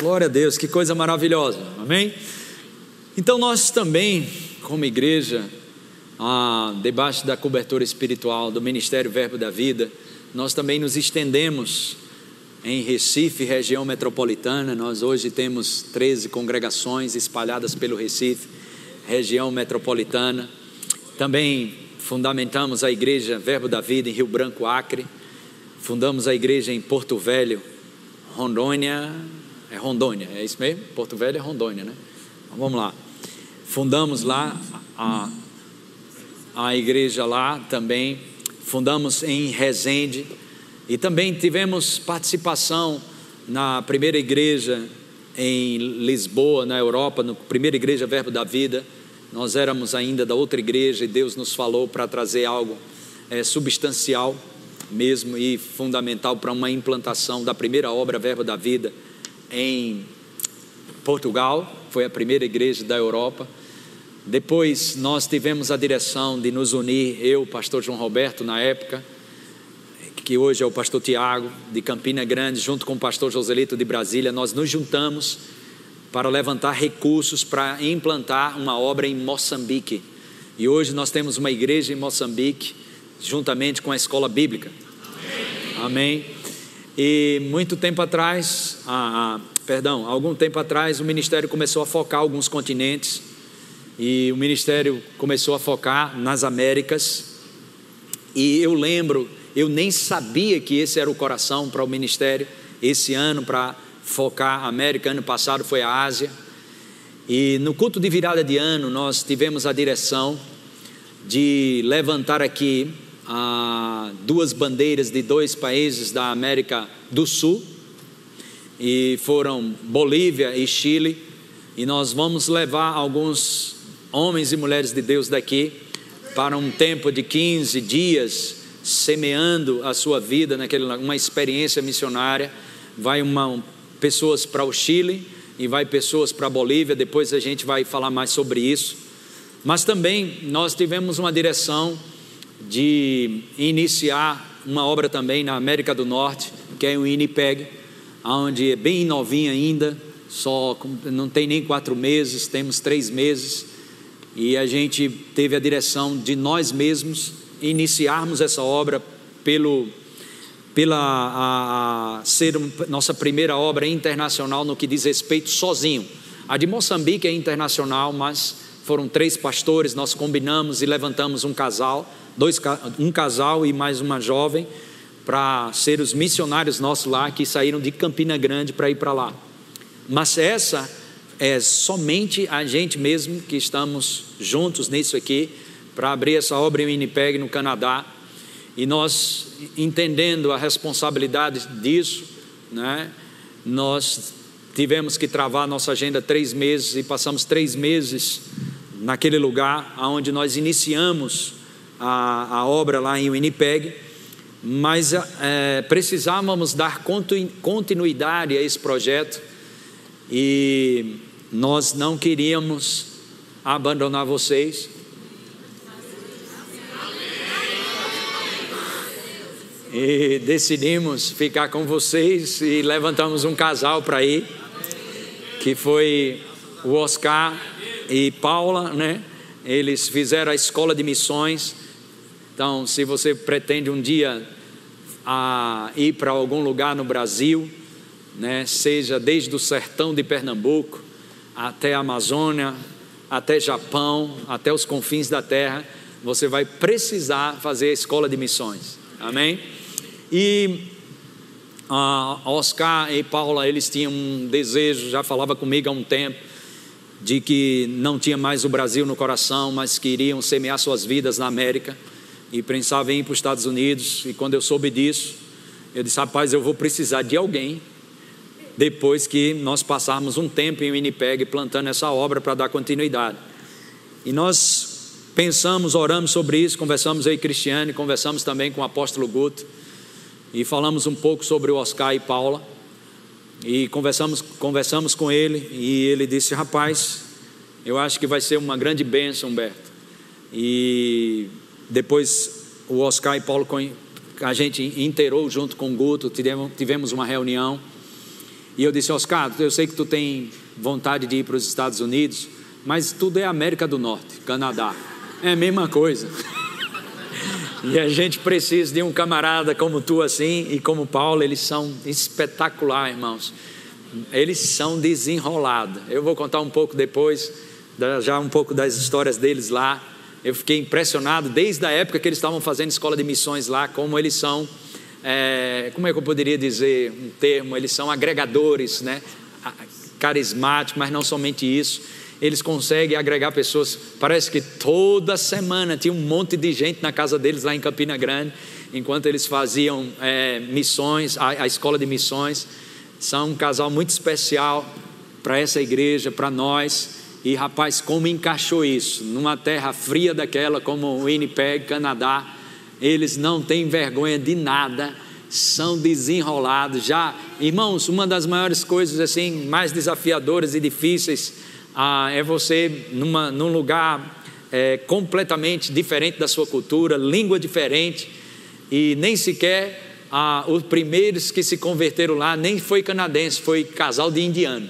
Glória a Deus, que coisa maravilhosa, amém? Então nós também, como igreja, ah, debaixo da cobertura espiritual do Ministério Verbo da Vida, nós também nos estendemos em Recife, região metropolitana. Nós hoje temos 13 congregações espalhadas pelo Recife, região metropolitana. Também fundamentamos a igreja Verbo da Vida em Rio Branco, Acre. Fundamos a igreja em Porto Velho, Rondônia. É Rondônia, é isso mesmo? Porto Velho é Rondônia, né? Então, vamos lá. Fundamos lá a, a igreja lá também. Fundamos em Resende e também tivemos participação na primeira igreja em Lisboa, na Europa, na primeira igreja Verbo da Vida. Nós éramos ainda da outra igreja e Deus nos falou para trazer algo é, substancial mesmo e fundamental para uma implantação da primeira obra Verbo da Vida em Portugal. Foi a primeira igreja da Europa. Depois nós tivemos a direção de nos unir, eu, pastor João Roberto, na época que hoje é o pastor Tiago, de Campina Grande, junto com o pastor Joselito de Brasília, nós nos juntamos para levantar recursos para implantar uma obra em Moçambique. E hoje nós temos uma igreja em Moçambique, juntamente com a escola bíblica. Amém. Amém. E muito tempo atrás, ah, ah, perdão, algum tempo atrás, o ministério começou a focar alguns continentes. E o ministério começou a focar nas Américas. E eu lembro eu nem sabia que esse era o coração para o ministério. Esse ano, para focar a América, ano passado foi a Ásia. E no culto de virada de ano, nós tivemos a direção de levantar aqui ah, duas bandeiras de dois países da América do Sul, e foram Bolívia e Chile. E nós vamos levar alguns homens e mulheres de Deus daqui para um tempo de 15 dias semeando a sua vida naquela uma experiência missionária. Vai uma, pessoas para o Chile e vai pessoas para a Bolívia. Depois a gente vai falar mais sobre isso. Mas também nós tivemos uma direção de iniciar uma obra também na América do Norte, que é o INIPEG, onde é bem novinha ainda, só não tem nem quatro meses, temos três meses, e a gente teve a direção de nós mesmos iniciarmos essa obra pelo pela a, a ser nossa primeira obra internacional no que diz respeito sozinho. A de Moçambique é internacional, mas foram três pastores, nós combinamos e levantamos um casal, dois, um casal e mais uma jovem, para ser os missionários nossos lá, que saíram de Campina Grande para ir para lá. Mas essa é somente a gente mesmo que estamos juntos nisso aqui, para abrir essa obra em Winnipeg, no Canadá. E nós, entendendo a responsabilidade disso, né, nós tivemos que travar nossa agenda três meses e passamos três meses naquele lugar onde nós iniciamos a, a obra lá em Winnipeg, mas é, precisávamos dar continuidade a esse projeto e nós não queríamos abandonar vocês, e decidimos ficar com vocês e levantamos um casal para ir, que foi o Oscar e Paula, né? Eles fizeram a escola de missões. Então, se você pretende um dia a ir para algum lugar no Brasil, né, seja desde o sertão de Pernambuco até a Amazônia, até Japão, até os confins da terra, você vai precisar fazer a escola de missões. Amém? E a Oscar e Paula, eles tinham um desejo, já falava comigo há um tempo, de que não tinha mais o Brasil no coração, mas queriam semear suas vidas na América e pensavam em ir para os Estados Unidos. E quando eu soube disso, eu disse: rapaz, eu vou precisar de alguém depois que nós passarmos um tempo em Winnipeg plantando essa obra para dar continuidade. E nós pensamos, oramos sobre isso, conversamos aí, Cristiane, conversamos também com o apóstolo Guto e falamos um pouco sobre o Oscar e Paula. E conversamos, conversamos com ele e ele disse: Rapaz, eu acho que vai ser uma grande bênção, Humberto. E depois o Oscar e Paulo, a gente inteirou junto com o Guto, tivemos, uma reunião. E eu disse, Oscar, eu sei que tu tem vontade de ir para os Estados Unidos, mas tudo é América do Norte, Canadá. É a mesma coisa. e a gente precisa de um camarada como tu assim e como Paulo, eles são espetacular, irmãos. Eles são desenrolados. Eu vou contar um pouco depois, já um pouco das histórias deles lá. Eu fiquei impressionado desde a época que eles estavam fazendo escola de missões lá, como eles são, é, como é que eu poderia dizer um termo? Eles são agregadores, né? Carismáticos, mas não somente isso. Eles conseguem agregar pessoas. Parece que toda semana tinha um monte de gente na casa deles lá em Campina Grande, enquanto eles faziam é, missões, a, a escola de missões. São um casal muito especial para essa igreja, para nós. E rapaz, como encaixou isso numa terra fria daquela como Winnipeg, Canadá, eles não têm vergonha de nada, são desenrolados. Já, irmãos, uma das maiores coisas assim mais desafiadoras e difíceis ah, é você numa, num lugar é, completamente diferente da sua cultura, língua diferente e nem sequer ah, os primeiros que se converteram lá nem foi canadense, foi casal de indiano.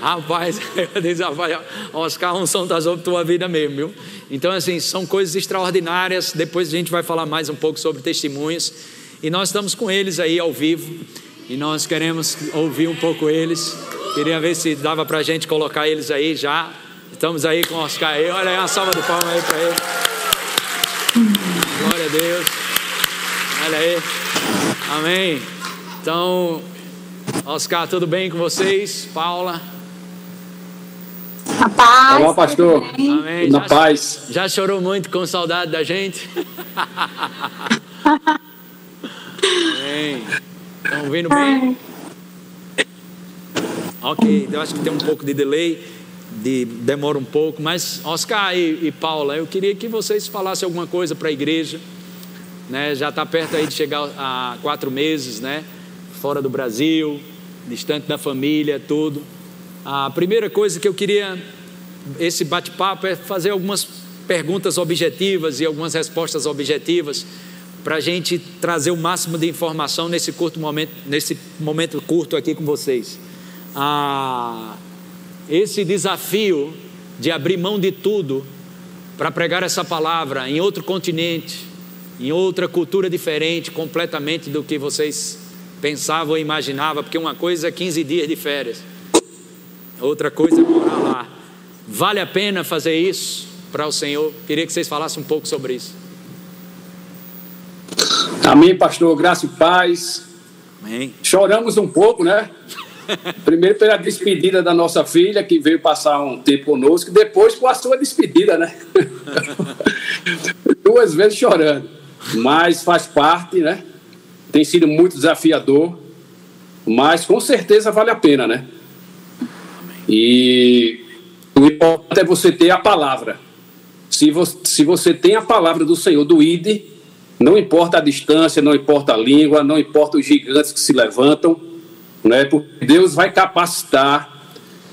Rapaz, eu disse, rapaz, Oscar, a unção está sobre tua vida mesmo, viu? Então, assim, são coisas extraordinárias. Depois a gente vai falar mais um pouco sobre testemunhos. E nós estamos com eles aí ao vivo. E nós queremos ouvir um pouco eles. Queria ver se dava para a gente colocar eles aí já. Estamos aí com o Oscar aí. Olha aí uma salva de palmas aí para ele. Glória a Deus. Olha aí. Amém. Então, Oscar, tudo bem com vocês? Paula? A paz. Olá, pastor. Amém. Na já, paz. Já chorou muito com saudade da gente? Amém. Estão ouvindo bem? Ok, eu acho que tem um pouco de delay, de, demora um pouco, mas Oscar e, e Paula, eu queria que vocês falassem alguma coisa para a igreja. Né? Já está perto aí de chegar a quatro meses, né? Fora do Brasil, distante da família, tudo. A primeira coisa que eu queria, esse bate-papo, é fazer algumas perguntas objetivas e algumas respostas objetivas para a gente trazer o máximo de informação nesse curto momento, nesse momento curto aqui com vocês. Ah, esse desafio de abrir mão de tudo para pregar essa palavra em outro continente, em outra cultura diferente, completamente do que vocês pensavam ou imaginavam, porque uma coisa é 15 dias de férias outra coisa é morar lá. Vale a pena fazer isso para o Senhor? Queria que vocês falassem um pouco sobre isso. Amém, pastor. Graça e paz. Amém. Choramos um pouco, né? Primeiro pela despedida da nossa filha, que veio passar um tempo conosco, depois com a sua despedida, né? Duas vezes chorando. Mas faz parte, né? Tem sido muito desafiador, mas com certeza vale a pena, né? E o importante é você ter a palavra. Se você, se você tem a palavra do Senhor, do ID, não importa a distância, não importa a língua, não importa os gigantes que se levantam, né? porque Deus vai capacitar,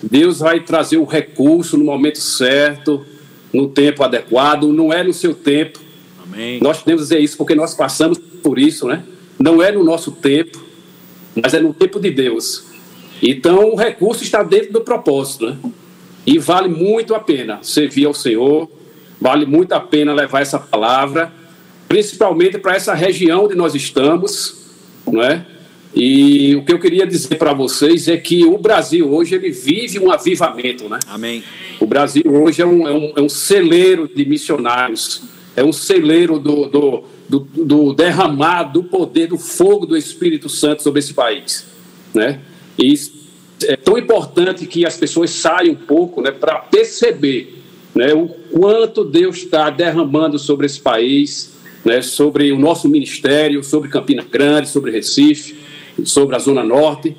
Deus vai trazer o recurso no momento certo, no tempo adequado, não é no seu tempo. Amém. Nós podemos dizer isso porque nós passamos por isso, né? Não é no nosso tempo, mas é no tempo de Deus. Então, o recurso está dentro do propósito, né? E vale muito a pena servir ao Senhor, vale muito a pena levar essa palavra, principalmente para essa região onde nós estamos, não é? E o que eu queria dizer para vocês é que o Brasil hoje ele vive um avivamento, né? Amém. O Brasil hoje é um, é um, é um celeiro de missionários, é um celeiro do, do, do, do derramar do poder, do fogo do Espírito Santo sobre esse país, né? E é tão importante que as pessoas saiam um pouco né, para perceber né, o quanto Deus está derramando sobre esse país, né, sobre o nosso ministério, sobre Campina Grande, sobre Recife, sobre a Zona Norte.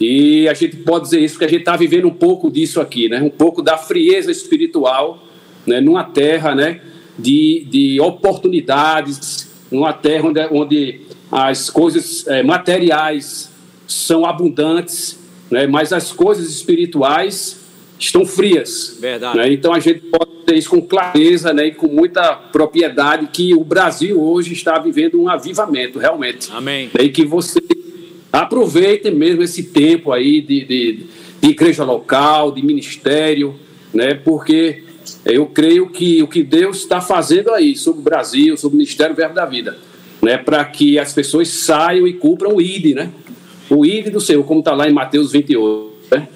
E a gente pode dizer isso porque a gente está vivendo um pouco disso aqui, né, um pouco da frieza espiritual, né, numa terra né, de, de oportunidades, numa terra onde, onde as coisas é, materiais são abundantes, né? mas as coisas espirituais estão frias. Verdade. Né? Então a gente pode ter isso com clareza né? e com muita propriedade que o Brasil hoje está vivendo um avivamento, realmente. Amém. E que você aproveitem mesmo esse tempo aí de, de, de igreja local, de ministério, né? Porque eu creio que o que Deus está fazendo aí sobre o Brasil, sobre o Ministério Verbo da Vida, né? Para que as pessoas saiam e cumpram o ID, né? O ID do Senhor, como está lá em Mateus 28. Né?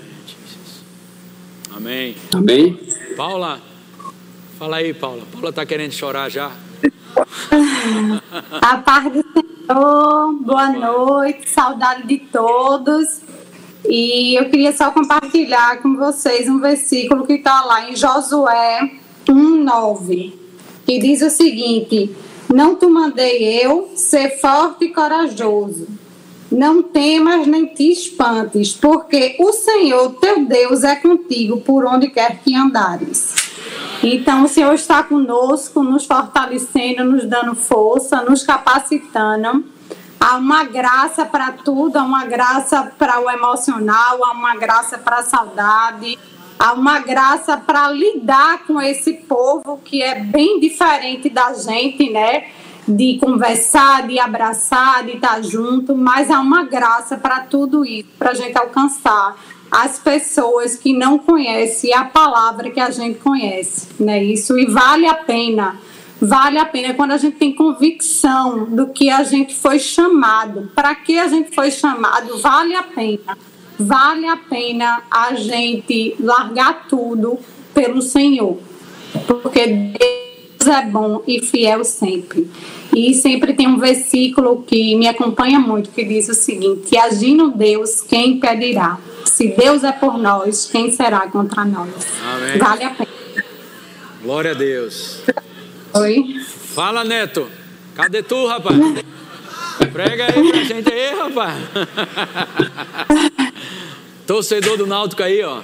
Amém. Amém. Paula, fala aí, Paula. Paula está querendo chorar já. A paz do Senhor, boa noite, saudade de todos. E eu queria só compartilhar com vocês um versículo que está lá em Josué 1,9, que diz o seguinte: Não te mandei eu ser forte e corajoso. Não temas nem te espantes, porque o Senhor teu Deus é contigo por onde quer que andares. Então, o Senhor está conosco, nos fortalecendo, nos dando força, nos capacitando Há uma graça para tudo, há uma graça para o emocional, há uma graça para a saudade, há uma graça para lidar com esse povo que é bem diferente da gente, né? De conversar, de abraçar, de estar junto, mas há uma graça para tudo isso, para a gente alcançar as pessoas que não conhecem a palavra que a gente conhece, né? Isso e vale a pena vale a pena quando a gente tem convicção do que a gente foi chamado. Para que a gente foi chamado, vale a pena. Vale a pena a gente largar tudo pelo Senhor. Porque Deus é bom e fiel sempre. E sempre tem um versículo que me acompanha muito, que diz o seguinte: agindo Deus, quem impedirá? Se Deus é por nós, quem será contra nós? Amém. Vale a pena. Glória a Deus. Oi. Fala, Neto. Cadê tu, rapaz? Prega aí pra gente aí, rapaz. Torcedor do Náutico aí, ó.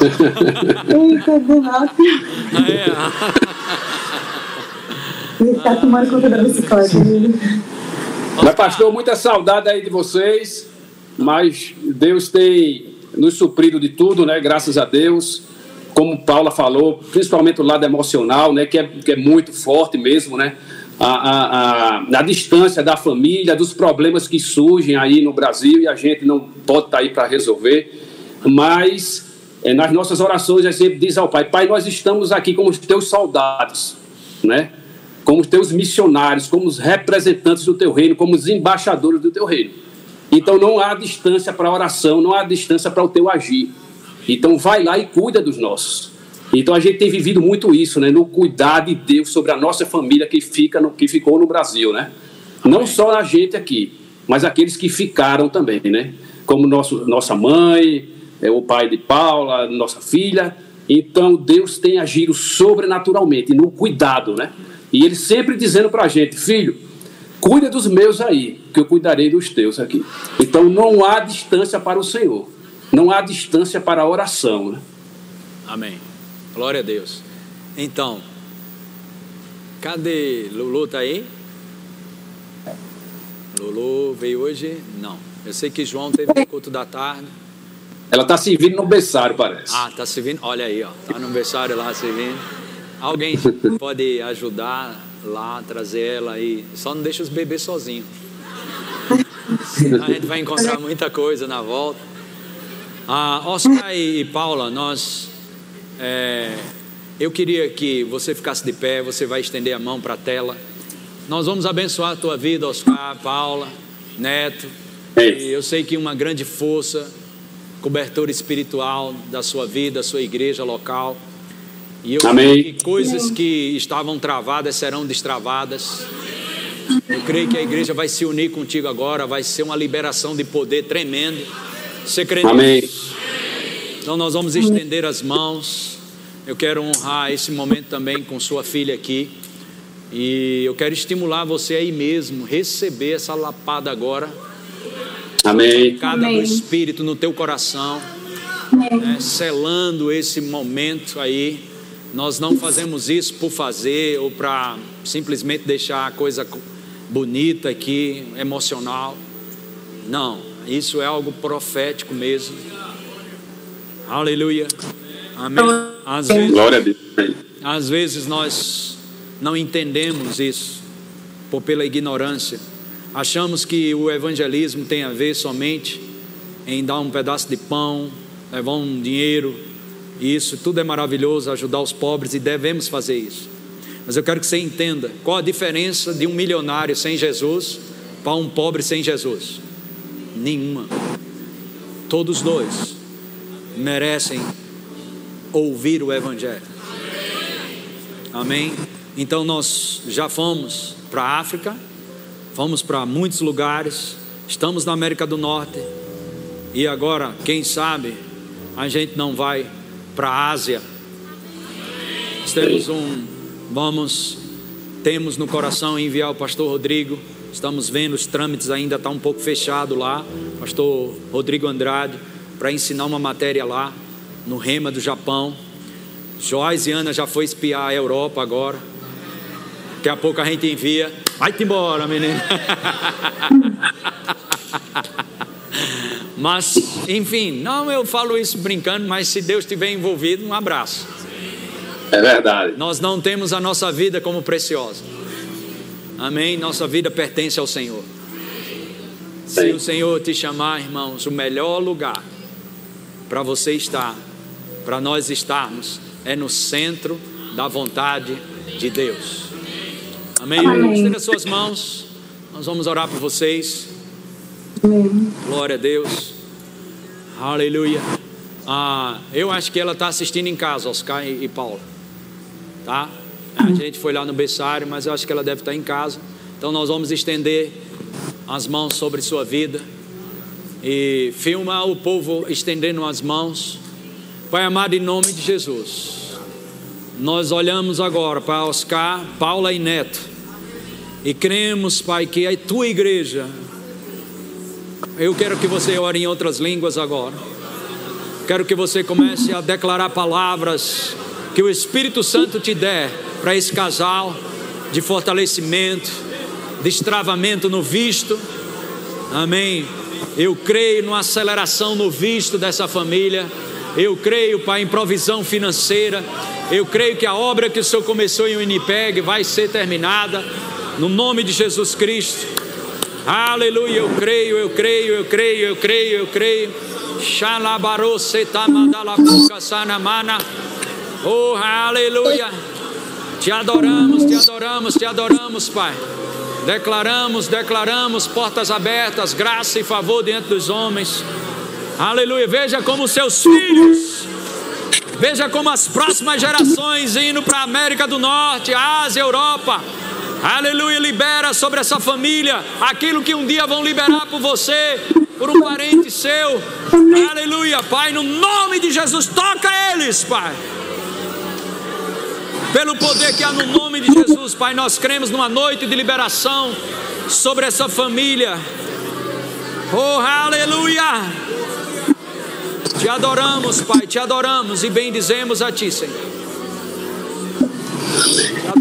Eita, do Náutico. Aí, Ele tá tomando conta da bicicleta. Mas, pastor, muita saudade aí de vocês. Mas Deus tem nos suprido de tudo, né? Graças a Deus como Paula falou, principalmente o lado emocional, né, que é, que é muito forte mesmo, né? A, a, a, a, distância da família, dos problemas que surgem aí no Brasil e a gente não pode estar tá aí para resolver, mas é, nas nossas orações a gente diz ao Pai: Pai, nós estamos aqui como os teus soldados, né? como os teus missionários, como os representantes do teu reino, como os embaixadores do teu reino. Então não há distância para a oração, não há distância para o teu agir. Então vai lá e cuida dos nossos. Então a gente tem vivido muito isso, né, no cuidar de Deus sobre a nossa família que fica no, que ficou no Brasil, né? Não só a gente aqui, mas aqueles que ficaram também, né? Como nosso, nossa mãe, é, o pai de Paula, nossa filha. Então Deus tem agido sobrenaturalmente no cuidado, né? E ele sempre dizendo para a gente, filho, cuida dos meus aí, que eu cuidarei dos teus aqui. Então não há distância para o Senhor. Não há distância para a oração. Né? Amém. Glória a Deus. Então, cadê Lulu? Tá aí? Lulu veio hoje? Não. Eu sei que João teve o culto da tarde. Ela está servindo no berçário, parece. Ah, está servindo. Olha aí, ó. Está no berçário lá servindo. Alguém pode ajudar lá, trazer ela aí. Só não deixa os bebês sozinhos. A gente vai encontrar muita coisa na volta. Ah, Oscar e Paula, nós. É, eu queria que você ficasse de pé, você vai estender a mão para a tela. Nós vamos abençoar a tua vida, Oscar, Paula, Neto. E eu sei que uma grande força, cobertura espiritual da sua vida, da sua igreja local. E eu Amém. creio que coisas que estavam travadas serão destravadas. Eu creio que a igreja vai se unir contigo agora, vai ser uma liberação de poder tremendo. Você crê Amém. Então nós vamos estender as mãos. Eu quero honrar esse momento também com sua filha aqui. E eu quero estimular você aí mesmo, receber essa lapada agora. Amém. Cada do Espírito no teu coração. Né, selando esse momento aí. Nós não fazemos isso por fazer ou para simplesmente deixar a coisa bonita aqui, emocional. Não. Isso é algo profético mesmo. Aleluia. Amém. Às vezes, Glória a Deus. Às vezes nós não entendemos isso por pela ignorância, Achamos que o evangelismo tem a ver somente em dar um pedaço de pão, levar um dinheiro, isso tudo é maravilhoso, ajudar os pobres e devemos fazer isso. Mas eu quero que você entenda qual a diferença de um milionário sem Jesus para um pobre sem Jesus. Nenhuma. Todos dois merecem ouvir o Evangelho. Amém? Então nós já fomos para a África, fomos para muitos lugares, estamos na América do Norte e agora, quem sabe, a gente não vai para a Ásia. Temos um, vamos, temos no coração enviar o pastor Rodrigo. Estamos vendo os trâmites ainda está um pouco fechado lá. Pastor Rodrigo Andrade para ensinar uma matéria lá no Rema do Japão. Joyce e Ana já foi espiar a Europa agora. Daqui a pouco a gente envia. Vai-te embora, menino. mas, enfim, não eu falo isso brincando, mas se Deus estiver envolvido, um abraço. É verdade. Nós não temos a nossa vida como preciosa. Amém? Nossa vida pertence ao Senhor. Sim. Se o Senhor te chamar, irmãos, o melhor lugar para você estar, para nós estarmos, é no centro da vontade de Deus. Amém? Amém. Estenda suas mãos. Nós vamos orar por vocês. Amém. Glória a Deus. Aleluia. Ah, eu acho que ela está assistindo em casa, Oscar e, e Paulo. Tá? A gente foi lá no berçário, mas eu acho que ela deve estar em casa. Então nós vamos estender as mãos sobre sua vida. E filma o povo estendendo as mãos. Pai amado, em nome de Jesus. Nós olhamos agora para Oscar, Paula e Neto e cremos, Pai, que a tua igreja, eu quero que você ore em outras línguas agora. Quero que você comece a declarar palavras que o Espírito Santo te der para esse casal de fortalecimento, destravamento no visto. Amém. Eu creio numa aceleração no visto dessa família. Eu creio, Pai, em provisão financeira. Eu creio que a obra que o Senhor começou em Winnipeg vai ser terminada no nome de Jesus Cristo. Aleluia, eu creio, eu creio, eu creio, eu creio, eu creio. Oh, aleluia. Te adoramos, te adoramos, te adoramos, Pai. Declaramos, declaramos portas abertas, graça e favor diante dos homens. Aleluia. Veja como seus filhos, veja como as próximas gerações indo para a América do Norte, Ásia, Europa Aleluia, libera sobre essa família aquilo que um dia vão liberar por você, por um parente seu. Aleluia, Pai, no nome de Jesus, toca eles, Pai. Pelo poder que há no nome de Jesus, Pai, nós cremos numa noite de liberação sobre essa família. Oh, aleluia! Te adoramos, Pai, te adoramos e bendizemos a Ti, Senhor.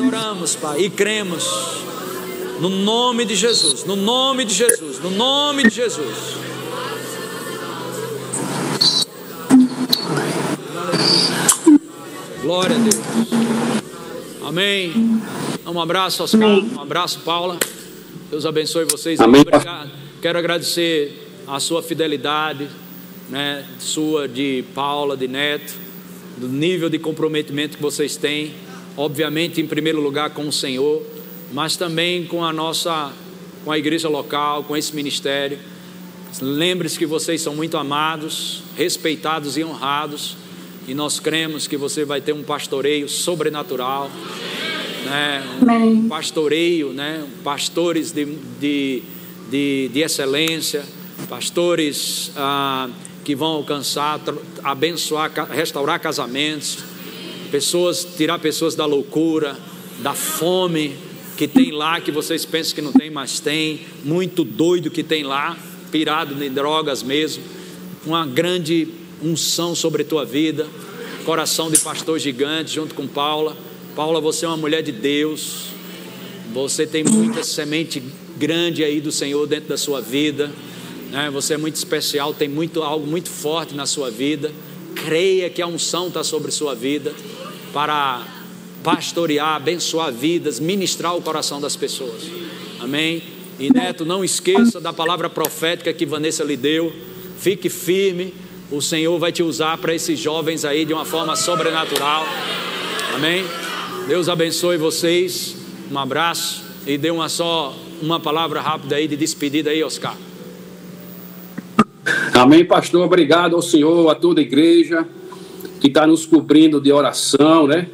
Adoramos, Pai, e cremos. No nome de Jesus, no nome de Jesus, no nome de Jesus. Glória a Deus. Amém. Um abraço, Oscar. Um abraço, Paula. Deus abençoe vocês. Amém. Obrigado. Quero agradecer a sua fidelidade, né, sua de Paula, de Neto, do nível de comprometimento que vocês têm obviamente em primeiro lugar com o Senhor, mas também com a nossa, com a igreja local, com esse ministério. Lembre-se que vocês são muito amados, respeitados e honrados, e nós cremos que você vai ter um pastoreio sobrenatural, né? um pastoreio, né? pastores de, de, de, de excelência, pastores ah, que vão alcançar, abençoar, restaurar casamentos, pessoas, tirar pessoas da loucura, da fome que tem lá, que vocês pensam que não tem, mas tem, muito doido que tem lá, pirado em drogas mesmo, uma grande unção sobre tua vida, coração de pastor gigante junto com Paula. Paula, você é uma mulher de Deus, você tem muita semente grande aí do Senhor dentro da sua vida, né? você é muito especial, tem muito algo muito forte na sua vida. Creia que a unção está sobre sua vida para pastorear, abençoar vidas, ministrar o coração das pessoas. Amém? E Neto, não esqueça da palavra profética que Vanessa lhe deu. Fique firme. O Senhor vai te usar para esses jovens aí de uma forma sobrenatural. Amém? Deus abençoe vocês. Um abraço e dê uma só uma palavra rápida aí de despedida aí, Oscar. Amém, pastor. Obrigado ao Senhor, a toda a igreja que está nos cobrindo de oração, né?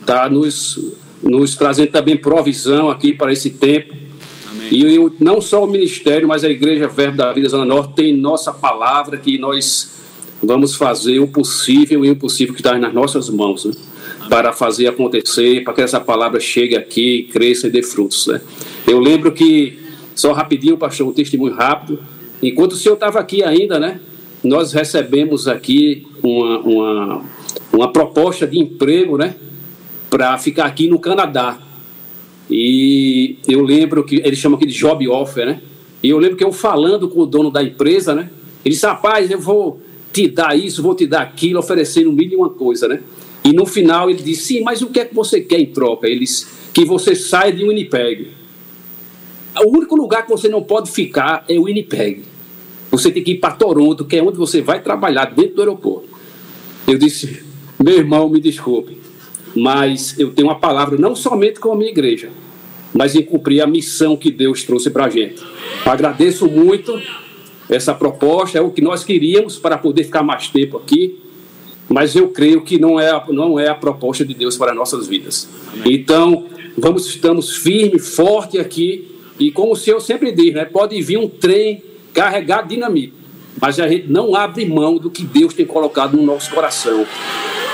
Está nos, nos trazendo também provisão aqui para esse tempo. Amém. E não só o ministério, mas a Igreja Verbo da Vida Zona Norte tem nossa palavra que nós vamos fazer o possível e o impossível que está nas nossas mãos, né? para fazer acontecer, para que essa palavra chegue aqui, cresça e dê frutos. Né? Eu lembro que, só rapidinho, pastor, um testemunho rápido, enquanto o senhor estava aqui ainda, né? Nós recebemos aqui uma, uma, uma proposta de emprego, né? Para ficar aqui no Canadá. E eu lembro que eles chamam aqui de job offer, né? E eu lembro que eu falando com o dono da empresa, né? Ele disse, rapaz, eu vou te dar isso, vou te dar aquilo, oferecendo mil e uma coisa, né? E no final ele disse, sim, mas o que é que você quer em troca? Ele disse, que você saia de Winnipeg. O único lugar que você não pode ficar é o Winnipeg. Você tem que ir para Toronto, que é onde você vai trabalhar, dentro do aeroporto. Eu disse, meu irmão, me desculpe, mas eu tenho uma palavra não somente com a minha igreja, mas em cumprir a missão que Deus trouxe para a gente. Agradeço muito essa proposta, é o que nós queríamos para poder ficar mais tempo aqui, mas eu creio que não é, a, não é a proposta de Deus para nossas vidas. Amém. Então, vamos, estamos firmes, forte aqui, e como o Senhor sempre diz, né, pode vir um trem carregado de dinamite. Mas a gente não abre mão do que Deus tem colocado no nosso coração,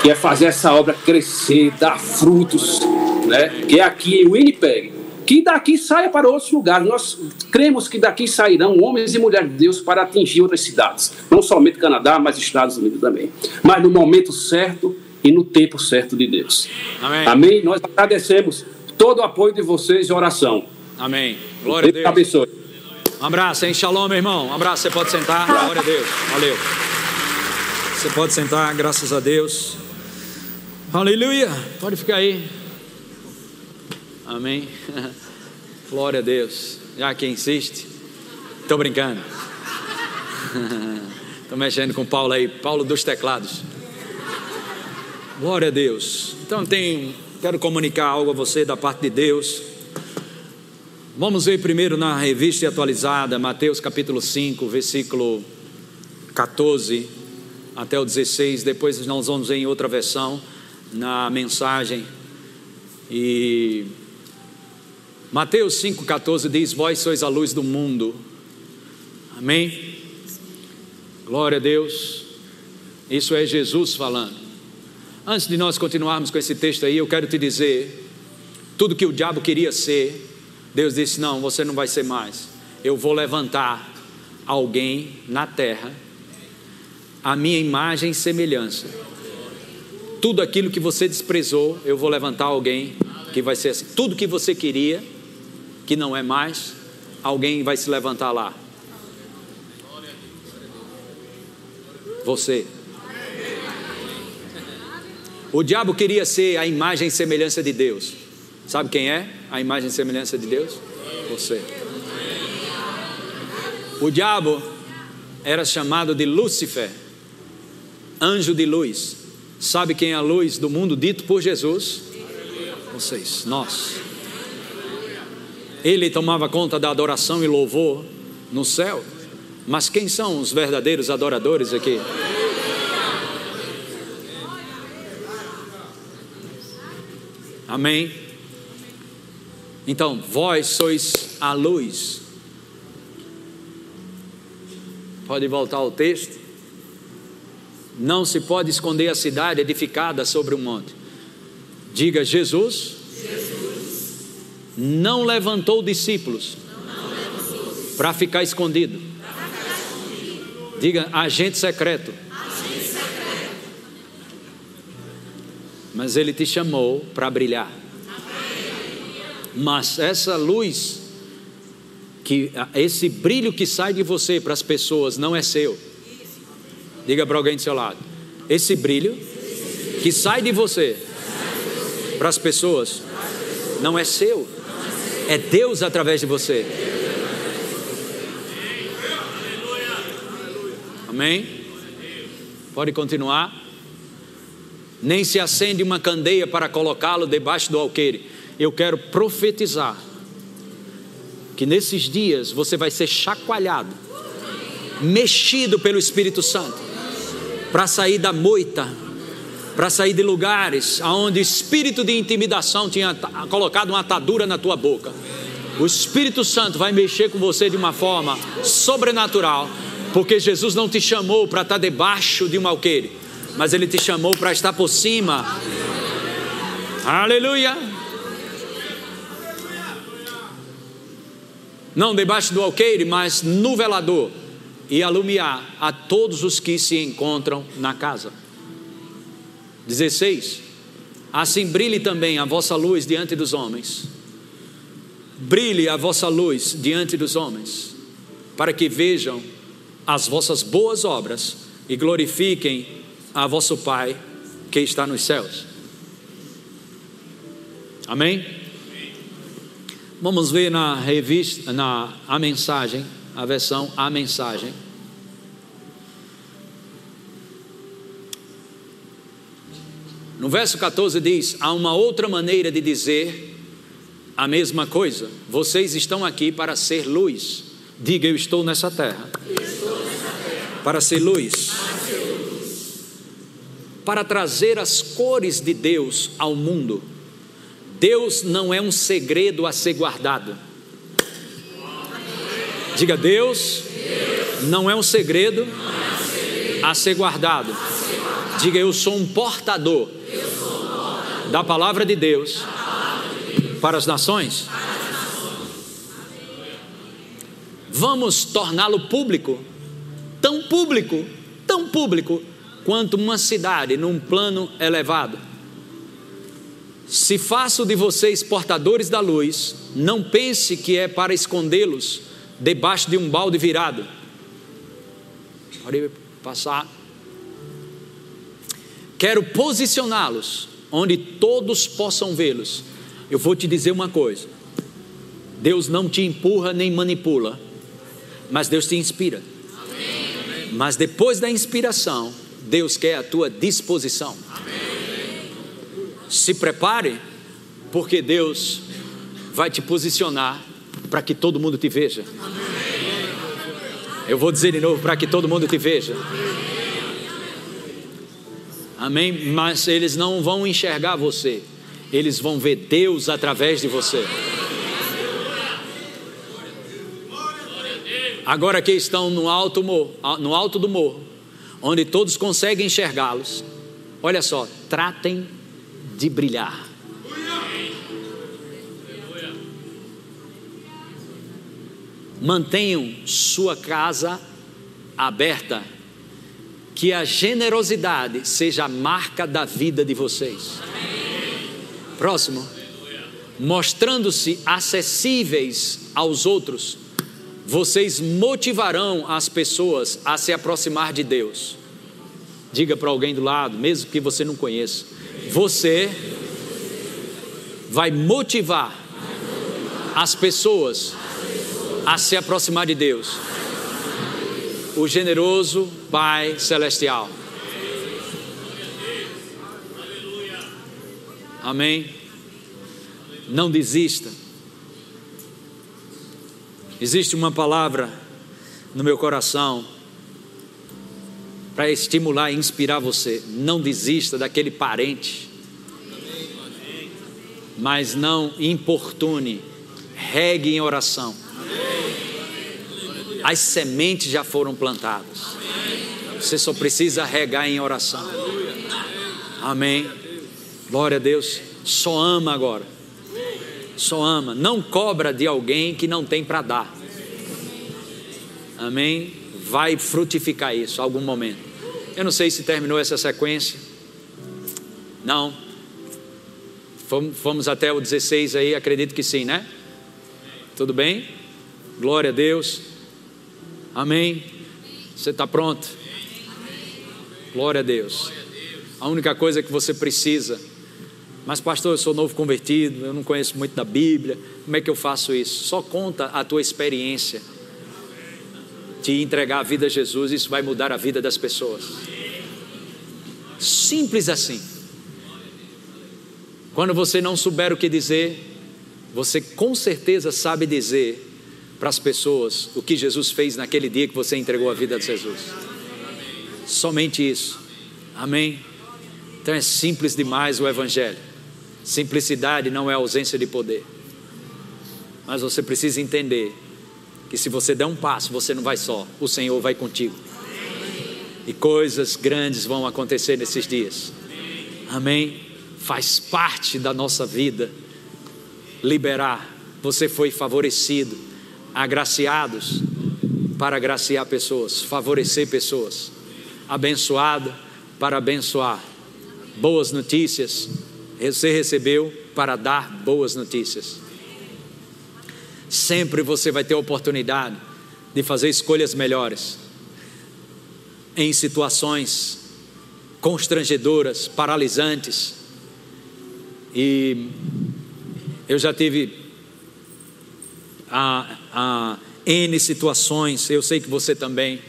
que é fazer essa obra crescer, dar frutos, né? que é aqui em Winnipeg. Que daqui saia para outros lugares. Nós cremos que daqui sairão homens e mulheres de Deus para atingir outras cidades. Não somente Canadá, mas Estados Unidos também. Mas no momento certo e no tempo certo de Deus. Amém. Amém? Nós agradecemos todo o apoio de vocês e oração. Amém. Glória Deus a Deus. abençoe. Um abraço, hein? Shalom, meu irmão. Um abraço, você pode sentar. Glória a Deus. Valeu. Você pode sentar, graças a Deus. Aleluia. Pode ficar aí. Amém. Glória a Deus. Já que insiste. Estou brincando. Estou mexendo com Paulo aí. Paulo dos teclados. Glória a Deus. Então tem, quero comunicar algo a você da parte de Deus. Vamos ver primeiro na revista atualizada, Mateus capítulo 5, versículo 14 até o 16. Depois nós vamos ver em outra versão, na mensagem. E Mateus 5,14 diz: Vós sois a luz do mundo. Amém? Glória a Deus. Isso é Jesus falando. Antes de nós continuarmos com esse texto aí, eu quero te dizer: tudo que o diabo queria ser, Deus disse: Não, você não vai ser mais. Eu vou levantar alguém na terra, a minha imagem e semelhança. Tudo aquilo que você desprezou, eu vou levantar alguém que vai ser assim. Tudo que você queria, que não é mais, alguém vai se levantar lá. Você. O diabo queria ser a imagem e semelhança de Deus. Sabe quem é a imagem e semelhança de Deus? Você. O diabo era chamado de Lúcifer, anjo de luz. Sabe quem é a luz do mundo dito por Jesus? Vocês, nós. Ele tomava conta da adoração e louvor no céu. Mas quem são os verdadeiros adoradores aqui? Amém. Então, vós sois a luz. Pode voltar ao texto. Não se pode esconder a cidade edificada sobre um monte. Diga Jesus. Jesus. Não levantou discípulos para ficar escondido. Diga agente secreto. agente secreto. Mas ele te chamou para brilhar. Mas essa luz, que esse brilho que sai de você para as pessoas não é seu. Diga para alguém do seu lado. Esse brilho que sai de você para as pessoas não é seu. É Deus através de você. Amém? Pode continuar. Nem se acende uma candeia para colocá-lo debaixo do alqueire eu quero profetizar que nesses dias você vai ser chacoalhado, mexido pelo Espírito Santo, para sair da moita, para sair de lugares onde o espírito de intimidação tinha colocado uma atadura na tua boca. O Espírito Santo vai mexer com você de uma forma sobrenatural, porque Jesus não te chamou para estar debaixo de um alqueire, mas Ele te chamou para estar por cima. Aleluia! Não debaixo do alqueire, mas no velador, e alumiar a todos os que se encontram na casa. 16. Assim brilhe também a vossa luz diante dos homens brilhe a vossa luz diante dos homens, para que vejam as vossas boas obras e glorifiquem a vosso Pai que está nos céus. Amém? Vamos ver na revista, na a mensagem, a versão a mensagem. No verso 14 diz: há uma outra maneira de dizer a mesma coisa. Vocês estão aqui para ser luz. Diga, eu estou nessa terra. Para ser luz. Para trazer as cores de Deus ao mundo. Deus não é um segredo a ser guardado. Diga, Deus não é um segredo a ser guardado. Diga, eu sou um portador da palavra de Deus para as nações? Vamos torná-lo público, tão público, tão público, quanto uma cidade num plano elevado. Se faço de vocês portadores da luz, não pense que é para escondê-los debaixo de um balde virado. Pode passar. Quero posicioná-los onde todos possam vê-los eu vou te dizer uma coisa: Deus não te empurra nem manipula, mas Deus te inspira. Mas depois da inspiração, Deus quer a tua disposição. Se prepare, porque Deus vai te posicionar para que todo mundo te veja. Eu vou dizer de novo para que todo mundo te veja. Amém? Mas eles não vão enxergar você eles vão ver Deus através de você. Agora que estão no alto, morro, no alto do morro, onde todos conseguem enxergá-los, olha só, tratem de brilhar. Mantenham sua casa aberta, que a generosidade seja a marca da vida de vocês. Próximo. Mostrando-se acessíveis aos outros, vocês motivarão as pessoas a se aproximar de Deus. Diga para alguém do lado, mesmo que você não conheça. Você vai motivar as pessoas a se aproximar de Deus. O generoso Pai Celestial. Amém? Não desista. Existe uma palavra no meu coração para estimular e inspirar você. Não desista daquele parente, mas não importune, regue em oração. As sementes já foram plantadas. Você só precisa regar em oração. Amém. Glória a Deus. Só ama agora. Só ama. Não cobra de alguém que não tem para dar. Amém? Vai frutificar isso algum momento. Eu não sei se terminou essa sequência. Não. Fomos até o 16 aí, acredito que sim, né? Tudo bem? Glória a Deus. Amém. Você está pronto? Glória a Deus. A única coisa que você precisa mas, pastor, eu sou novo convertido, eu não conheço muito da Bíblia, como é que eu faço isso? Só conta a tua experiência. Noite e entregar a vida a Jesus, isso vai mudar a vida das pessoas. Simples assim. Quando você não souber o que dizer, você com certeza sabe dizer para as pessoas o que Jesus fez naquele dia que você entregou a vida a Jesus. Somente isso. Amém? Então é simples demais o Evangelho. Simplicidade não é ausência de poder. Mas você precisa entender que se você der um passo, você não vai só, o Senhor vai contigo. E coisas grandes vão acontecer nesses dias. Amém? Faz parte da nossa vida liberar. Você foi favorecido, agraciados para agraciar pessoas, favorecer pessoas, abençoado para abençoar. Boas notícias, você recebeu para dar boas notícias. Sempre você vai ter a oportunidade de fazer escolhas melhores em situações constrangedoras, paralisantes. E eu já tive a, a N situações, eu sei que você também,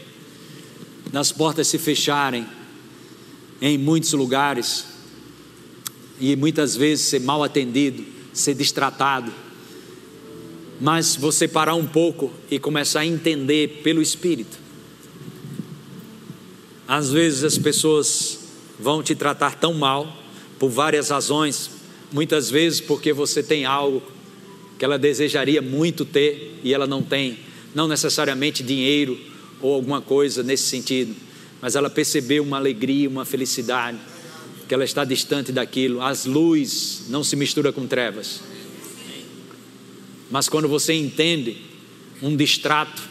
nas portas se fecharem em muitos lugares e muitas vezes ser mal atendido, ser distratado mas você parar um pouco e começar a entender pelo Espírito. Às vezes as pessoas vão te tratar tão mal por várias razões, muitas vezes porque você tem algo que ela desejaria muito ter e ela não tem, não necessariamente dinheiro ou alguma coisa nesse sentido, mas ela percebeu uma alegria, uma felicidade, que ela está distante daquilo. As luzes não se misturam com trevas. Mas quando você entende um distrato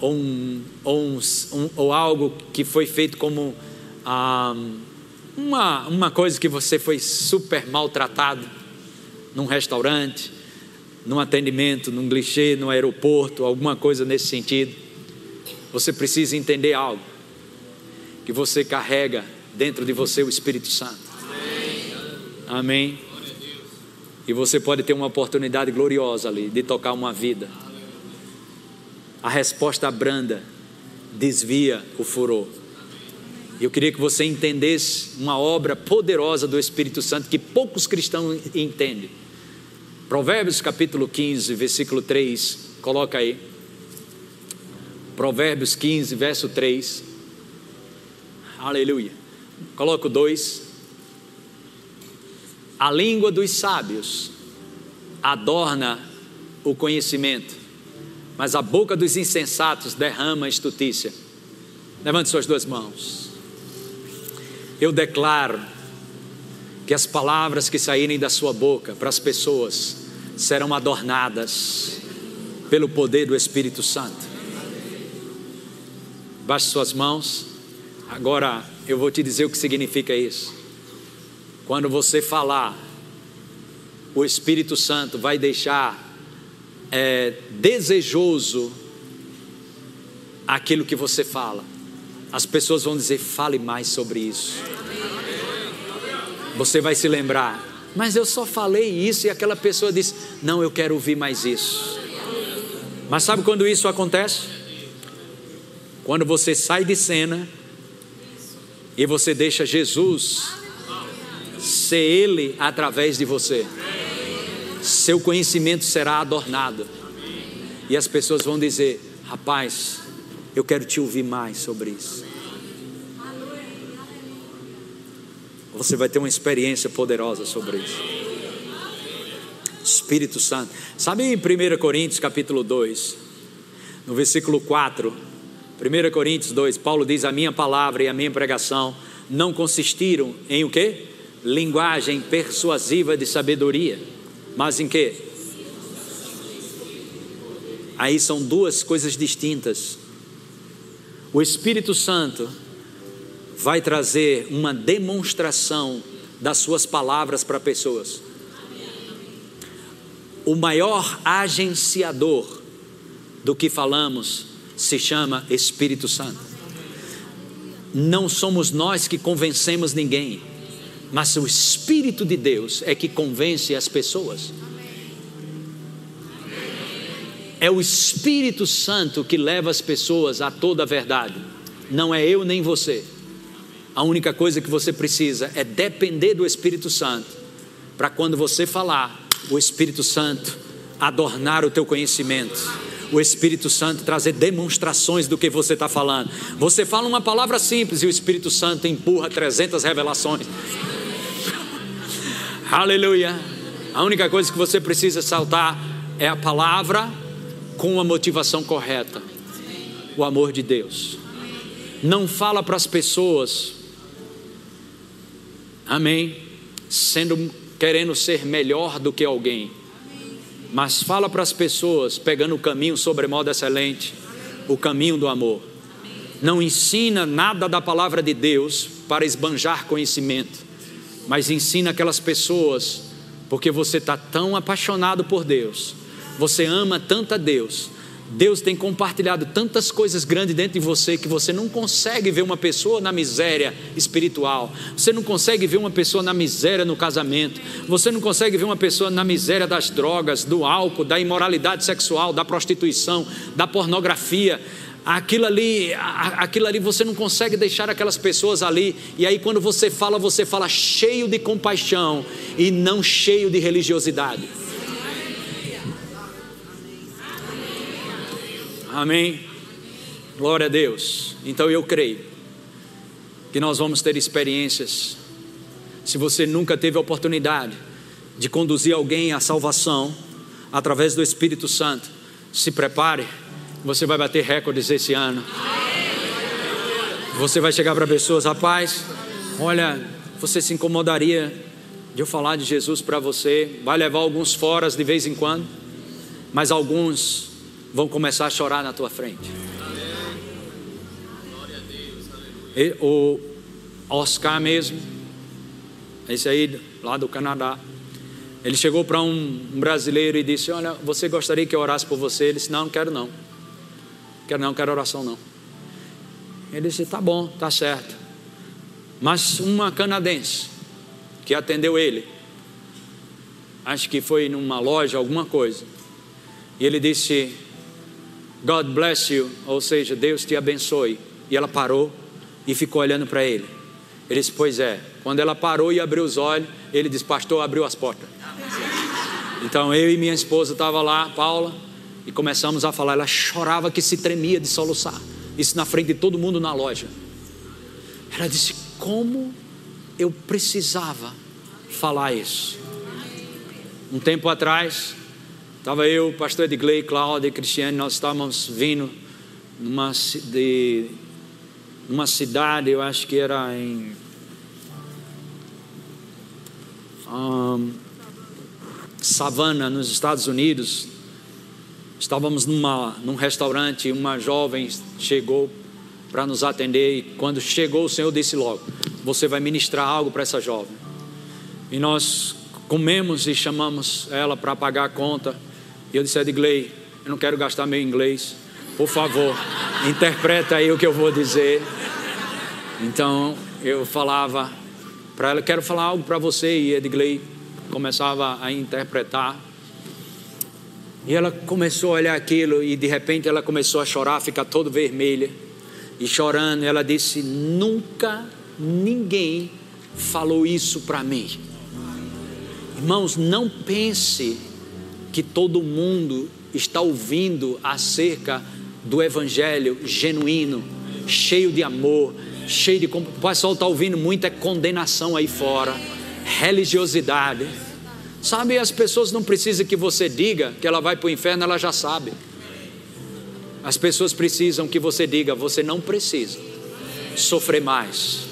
ou, um, ou, um, ou algo que foi feito como ah, uma, uma coisa que você foi super maltratado num restaurante, num atendimento, num clichê, no aeroporto, alguma coisa nesse sentido, você precisa entender algo que você carrega dentro de você o Espírito Santo. Amém. Amém. E você pode ter uma oportunidade gloriosa ali de tocar uma vida. A resposta branda desvia o furor. Eu queria que você entendesse uma obra poderosa do Espírito Santo que poucos cristãos entendem. Provérbios capítulo 15, versículo 3, coloca aí. Provérbios 15, verso 3. Aleluia. Coloca o 2. A língua dos sábios adorna o conhecimento, mas a boca dos insensatos derrama estutícia. Levante suas duas mãos. Eu declaro que as palavras que saírem da sua boca para as pessoas serão adornadas pelo poder do Espírito Santo. Baixe suas mãos. Agora eu vou te dizer o que significa isso. Quando você falar, o Espírito Santo vai deixar é, desejoso aquilo que você fala. As pessoas vão dizer: fale mais sobre isso. Você vai se lembrar, mas eu só falei isso e aquela pessoa diz: não, eu quero ouvir mais isso. Mas sabe quando isso acontece? Quando você sai de cena e você deixa Jesus ser Ele através de você. Seu conhecimento será adornado. E as pessoas vão dizer: Rapaz, eu quero te ouvir mais sobre isso. Você vai ter uma experiência poderosa sobre isso. Espírito Santo. Sabe em 1 Coríntios capítulo 2, no versículo 4, 1 Coríntios 2, Paulo diz: A minha palavra e a minha pregação não consistiram em o quê? Linguagem persuasiva de sabedoria, mas em que? Aí são duas coisas distintas. O Espírito Santo vai trazer uma demonstração das suas palavras para pessoas. O maior agenciador do que falamos se chama Espírito Santo. Não somos nós que convencemos ninguém mas o Espírito de Deus é que convence as pessoas. É o Espírito Santo que leva as pessoas a toda a verdade. Não é eu nem você. A única coisa que você precisa é depender do Espírito Santo para quando você falar, o Espírito Santo adornar o teu conhecimento. O Espírito Santo trazer demonstrações do que você está falando. Você fala uma palavra simples e o Espírito Santo empurra 300 revelações. Aleluia. A única coisa que você precisa saltar é a palavra com a motivação correta. O amor de Deus. Não fala para as pessoas. Amém. Sendo querendo ser melhor do que alguém. Mas fala para as pessoas pegando o caminho sobremodo excelente, o caminho do amor. Não ensina nada da palavra de Deus para esbanjar conhecimento, mas ensina aquelas pessoas porque você está tão apaixonado por Deus, você ama tanto a Deus, Deus tem compartilhado tantas coisas grandes dentro de você que você não consegue ver uma pessoa na miséria espiritual, você não consegue ver uma pessoa na miséria no casamento, você não consegue ver uma pessoa na miséria das drogas, do álcool, da imoralidade sexual, da prostituição, da pornografia. Aquilo ali, aquilo ali você não consegue deixar aquelas pessoas ali, e aí quando você fala, você fala cheio de compaixão e não cheio de religiosidade. Amém? Glória a Deus. Então eu creio que nós vamos ter experiências. Se você nunca teve a oportunidade de conduzir alguém à salvação através do Espírito Santo, se prepare, você vai bater recordes esse ano. Você vai chegar para pessoas, rapaz, olha, você se incomodaria de eu falar de Jesus para você, vai levar alguns foras de vez em quando, mas alguns vão começar a chorar na tua frente. E, o Oscar mesmo, esse aí lá do Canadá, ele chegou para um, brasileiro e disse: Olha, você gostaria que eu orasse por você? Ele disse: Não, não quero não. Quero não, quero oração não. Ele disse: Tá bom, tá certo. Mas uma canadense que atendeu ele, acho que foi numa loja, alguma coisa, e ele disse: God bless you, ou seja, Deus te abençoe. E ela parou e ficou olhando para ele. Ele disse: Pois é. Quando ela parou e abriu os olhos, ele disse: Pastor, abriu as portas. Então eu e minha esposa estavam lá, Paula, e começamos a falar. Ela chorava que se tremia de soluçar. Isso na frente de todo mundo na loja. Ela disse: Como eu precisava falar isso. Um tempo atrás, Estava eu, pastor Edgley, Cláudia e Cristiane, nós estávamos vindo numa, de, numa cidade, eu acho que era em. Um, Savana, nos Estados Unidos. Estávamos numa, num restaurante uma jovem chegou para nos atender. E quando chegou, o Senhor disse logo: Você vai ministrar algo para essa jovem. E nós comemos e chamamos ela para pagar a conta. E eu disse a Edgley, eu não quero gastar meu inglês. Por favor, interpreta aí o que eu vou dizer. Então eu falava para ela, quero falar algo para você. E Edgley começava a interpretar. E ela começou a olhar aquilo e de repente ela começou a chorar, ficar toda vermelha. E chorando, ela disse: Nunca ninguém falou isso para mim. Irmãos, não pense que todo mundo está ouvindo acerca do evangelho genuíno, cheio de amor, cheio de. O pessoal está ouvindo muita condenação aí fora, religiosidade. Sabe, as pessoas não precisam que você diga que ela vai para o inferno, ela já sabe. As pessoas precisam que você diga: você não precisa sofrer mais.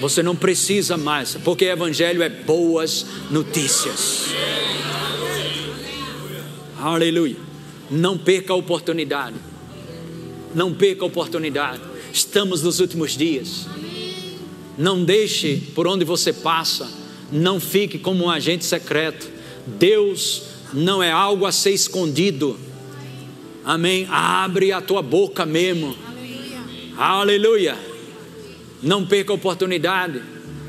Você não precisa mais, porque evangelho é boas notícias. Aleluia. Não perca a oportunidade. Não perca a oportunidade. Estamos nos últimos dias. Não deixe por onde você passa. Não fique como um agente secreto. Deus não é algo a ser escondido. Amém. Abre a tua boca mesmo. Aleluia. Não perca a oportunidade.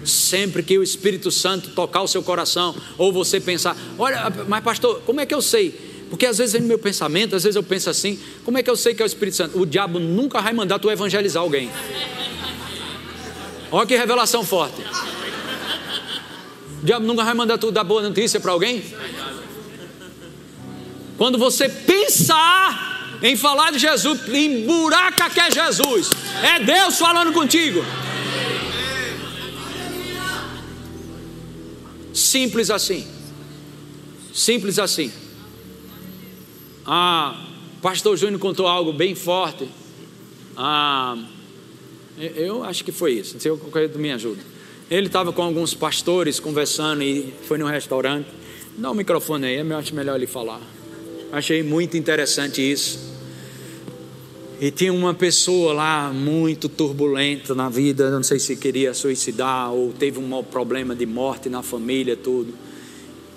Sempre que o Espírito Santo tocar o seu coração, ou você pensar, olha, mas pastor, como é que eu sei? Porque às vezes no meu pensamento, às vezes eu penso assim: como é que eu sei que é o Espírito Santo? O diabo nunca vai mandar tu evangelizar alguém. Olha que revelação forte. O diabo nunca vai mandar tu dar boa notícia para alguém. Quando você pensar em falar de Jesus, em buraca que é Jesus, é Deus falando contigo. Simples assim. Simples assim. Ah, pastor Júnior contou algo bem forte. Ah, eu acho que foi isso. Sei qualquer me ajuda. Ele estava com alguns pastores conversando e foi num restaurante. Dá o um microfone aí, eu acho melhor ele falar. Achei muito interessante isso. E tinha uma pessoa lá muito turbulenta na vida, não sei se queria suicidar ou teve um problema de morte na família, tudo.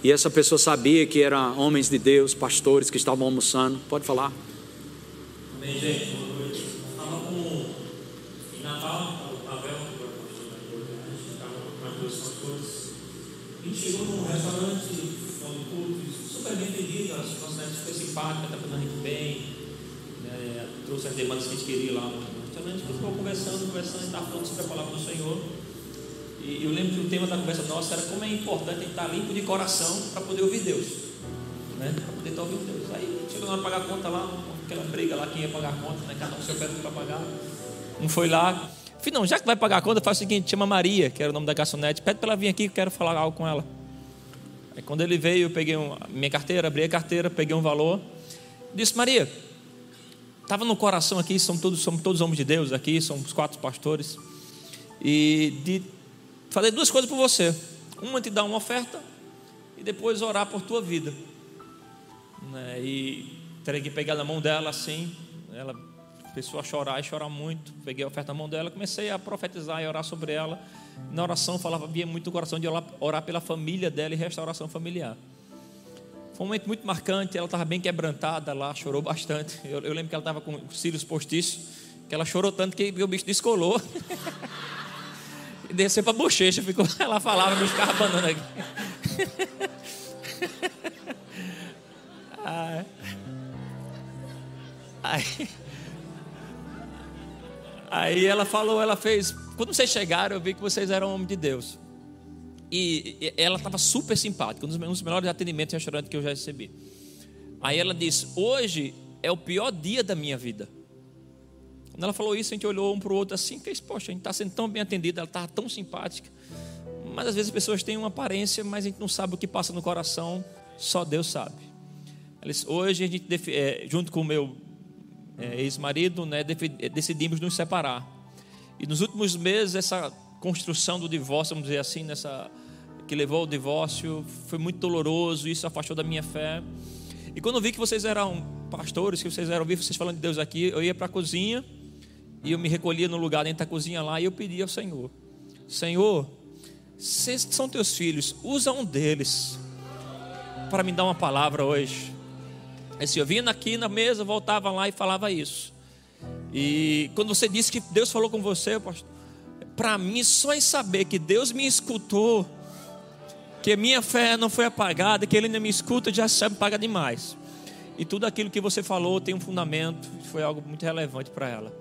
E essa pessoa sabia que eram homens de Deus, pastores que estavam almoçando. Pode falar. Amém, gente. Estava com em Natal, o Pavel, que foi pastor da igreja, a gente estava com as duas pastores. A gente chegou num restaurante, foi um culto, super a nossa super simpática, está fazendo muito bem trouxe as demandas que a gente queria lá a gente ficou conversando, conversando, e estava falando sobre a palavra do Senhor. E eu lembro que o tema da conversa nossa era como é importante estar limpo de coração para poder ouvir Deus. Né? Para poder estar ouvindo Deus. Aí chegou na hora de pagar a conta lá, aquela briga lá, quem ia pagar a conta, né? cada um seu pé para pagar. Um foi lá. Falei, não, já que vai pagar a conta, faz o seguinte, chama Maria, que era o nome da garçonete, pede para ela vir aqui que eu quero falar algo com ela. Aí quando ele veio, eu peguei minha carteira, abri a carteira, peguei um valor, disse, Maria, Estava no coração aqui, somos todos, somos todos homens de Deus aqui, somos quatro pastores. E de fazer duas coisas por você. Uma te dar uma oferta e depois orar por tua vida. Né? E terei que pegar na mão dela assim. Ela começou a chorar e chorar muito. Peguei a oferta na mão dela, comecei a profetizar e orar sobre ela. Na oração falava, havia muito o coração de orar, pela família dela e restauração familiar. Foi um momento muito marcante, ela estava bem quebrantada lá, chorou bastante. Eu, eu lembro que ela estava com os cílios postiços, que ela chorou tanto que o bicho descolou. e desceu para a bochecha, ficou, ela falava, bicho ficava abanando aqui. Aí, aí ela falou, ela fez. Quando vocês chegaram, eu vi que vocês eram homem de Deus. E ela estava super simpática, um dos melhores atendimentos em restaurante que eu já recebi. Aí ela disse: Hoje é o pior dia da minha vida. Quando ela falou isso, a gente olhou um para o outro assim, que poxa, a gente está sendo tão bem atendida, ela estava tão simpática. Mas às vezes as pessoas têm uma aparência, mas a gente não sabe o que passa no coração, só Deus sabe. Ela disse, hoje a gente, é, junto com o meu é, ex-marido, né, decidimos nos separar. E nos últimos meses, essa construção do divórcio, vamos dizer assim, nessa que levou ao divórcio, foi muito doloroso, isso afastou da minha fé. E quando eu vi que vocês eram pastores, que vocês eram ouvir vocês falando de Deus aqui, eu ia para a cozinha e eu me recolhia no lugar dentro da cozinha lá e eu pedia ao Senhor: Senhor, se são teus filhos, usa um deles para me dar uma palavra hoje. Assim, eu vinha aqui na mesa, voltava lá e falava isso. E quando você disse que Deus falou com você, para mim, só em saber que Deus me escutou que minha fé não foi apagada, que Ele ainda me escuta, já sabe paga demais. E tudo aquilo que você falou tem um fundamento, foi algo muito relevante para ela.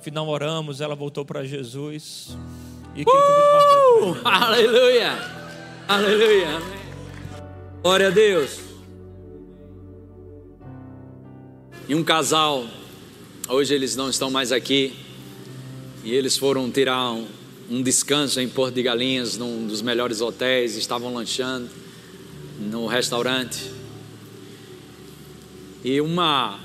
Final oramos, ela voltou para Jesus. E uh! Aleluia! Aleluia! Glória a Deus! E um casal, hoje eles não estão mais aqui, e eles foram tirar um, um descanso em Porto de Galinhas, num dos melhores hotéis, estavam lanchando no restaurante. E uma,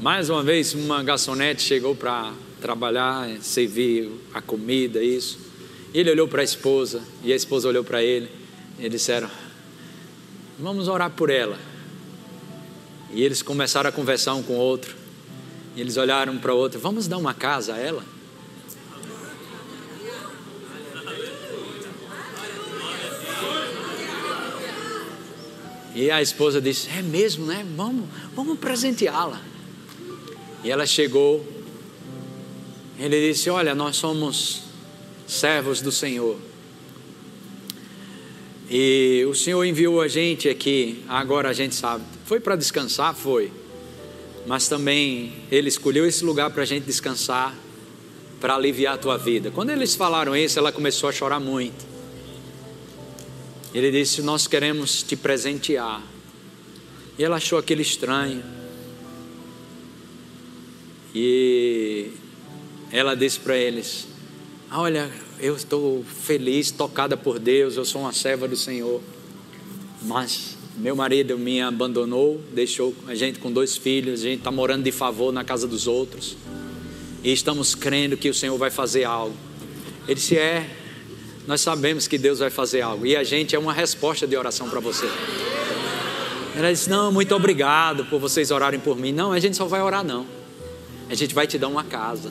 mais uma vez, uma garçonete chegou para trabalhar, servir a comida, isso. Ele olhou para a esposa, e a esposa olhou para ele, e disseram: Vamos orar por ela. E eles começaram a conversar um com o outro. E eles olharam para o outro: Vamos dar uma casa a ela? E a esposa disse: É mesmo, né? Vamos, vamos presenteá-la. E ela chegou. Ele disse: Olha, nós somos servos do Senhor. E o Senhor enviou a gente aqui, agora a gente sabe. Foi para descansar? Foi. Mas também Ele escolheu esse lugar para a gente descansar, para aliviar a tua vida. Quando eles falaram isso, ela começou a chorar muito. Ele disse: Nós queremos te presentear. E ela achou aquele estranho. E ela disse para eles: Olha, eu estou feliz, tocada por Deus, eu sou uma serva do Senhor. Mas meu marido me abandonou, deixou a gente com dois filhos, a gente está morando de favor na casa dos outros. E estamos crendo que o Senhor vai fazer algo. Ele disse: É, nós sabemos que Deus vai fazer algo. E a gente é uma resposta de oração para você. Ela disse: Não, muito obrigado por vocês orarem por mim. Não, a gente só vai orar, não. A gente vai te dar uma casa.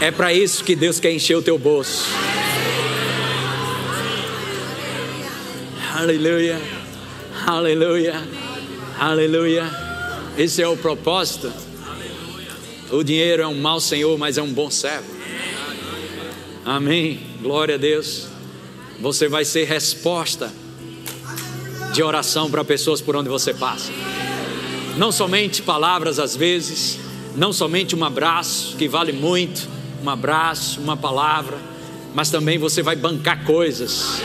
É para isso que Deus quer encher o teu bolso. Aleluia, aleluia, aleluia. Esse é o propósito. O dinheiro é um mau senhor, mas é um bom servo. Amém. Glória a Deus. Você vai ser resposta de oração para pessoas por onde você passa. Não somente palavras às vezes, não somente um abraço que vale muito um abraço, uma palavra, mas também você vai bancar coisas.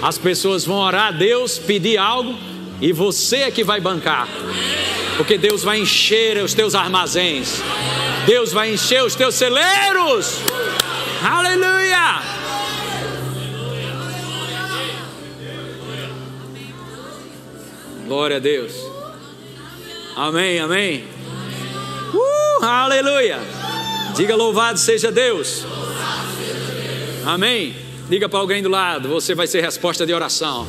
As pessoas vão orar a Deus, pedir algo, e você é que vai bancar, porque Deus vai encher os teus armazéns, Deus vai encher os teus celeiros. Aleluia! Glória a Deus. Amém, amém. Uh, aleluia. Diga louvado seja Deus. Amém. Diga para alguém do lado, você vai ser resposta de oração.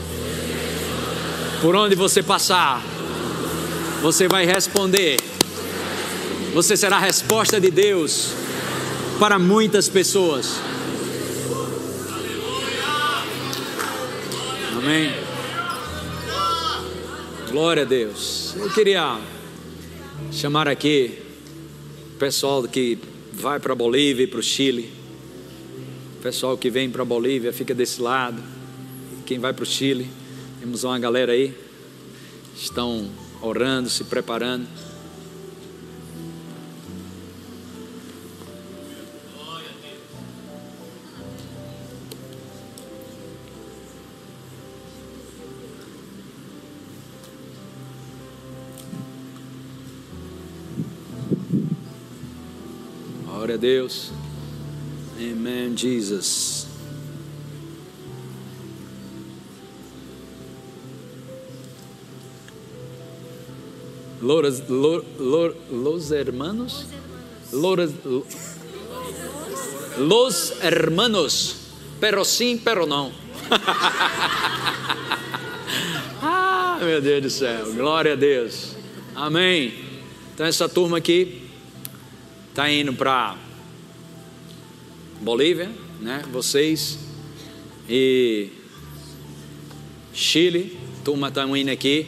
Por onde você passar, você vai responder. Você será a resposta de Deus para muitas pessoas. Amém. Glória a Deus. Eu queria chamar aqui o pessoal que vai para a Bolívia e para o Chile. O pessoal que vem para a Bolívia fica desse lado. Quem vai para o Chile, temos uma galera aí, estão orando, se preparando. Deus. Amen, Jesus. Loras, lo, lo, los hermanos, Loras, los hermanos, pero sim, pero não. ah, meu Deus do céu, glória a Deus, amém. Então, essa turma aqui está indo para Bolívia, né? Vocês e Chile, turma está indo aqui,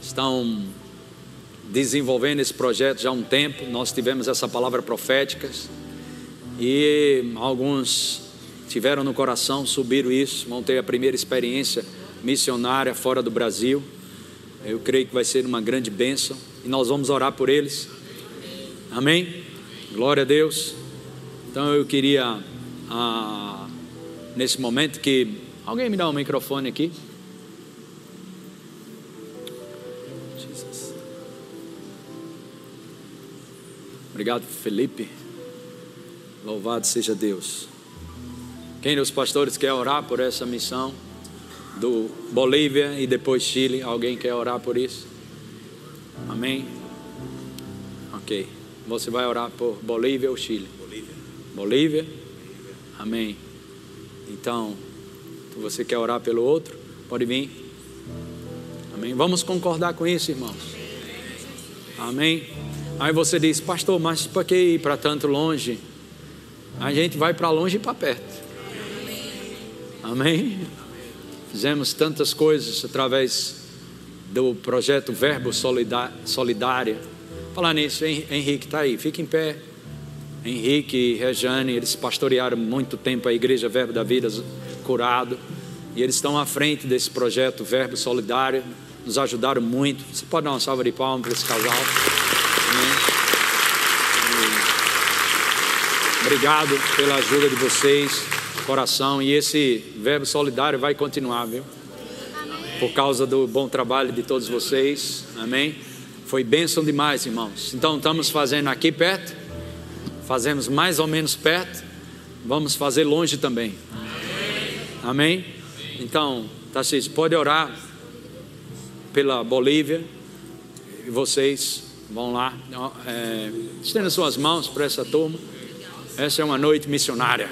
estão desenvolvendo esse projeto já há um tempo. Nós tivemos essa palavra profética e alguns tiveram no coração, subiram isso, vão ter a primeira experiência missionária fora do Brasil. Eu creio que vai ser uma grande bênção e nós vamos orar por eles. Amém? Glória a Deus. Então eu queria, ah, nesse momento, que alguém me dá um microfone aqui. Jesus. Obrigado, Felipe. Louvado seja Deus. Quem dos pastores quer orar por essa missão do Bolívia e depois Chile? Alguém quer orar por isso? Amém? Ok. Você vai orar por Bolívia ou Chile? Bolívia. Bolívia? Amém. Então, você quer orar pelo outro? Pode vir. Amém. Vamos concordar com isso, irmãos. Amém. Aí você diz, pastor, mas para que ir para tanto longe? A gente vai para longe e para perto. Amém. Fizemos tantas coisas através do projeto Verbo Solidário Falar nisso, Henrique, está aí, fica em pé. Henrique e Rejane, eles pastorearam muito tempo a Igreja Verbo da Vida Curado. E eles estão à frente desse projeto Verbo Solidário, nos ajudaram muito. Você pode dar uma salva de palmas para esse casal? Obrigado pela ajuda de vocês, coração. E esse Verbo Solidário vai continuar, viu? Por causa do bom trabalho de todos vocês. Amém. Foi bênção demais, irmãos. Então, estamos fazendo aqui perto, fazemos mais ou menos perto, vamos fazer longe também. Amém? Então, Tarcísio, pode orar pela Bolívia e vocês vão lá. É, estenda suas mãos para essa turma. Essa é uma noite missionária.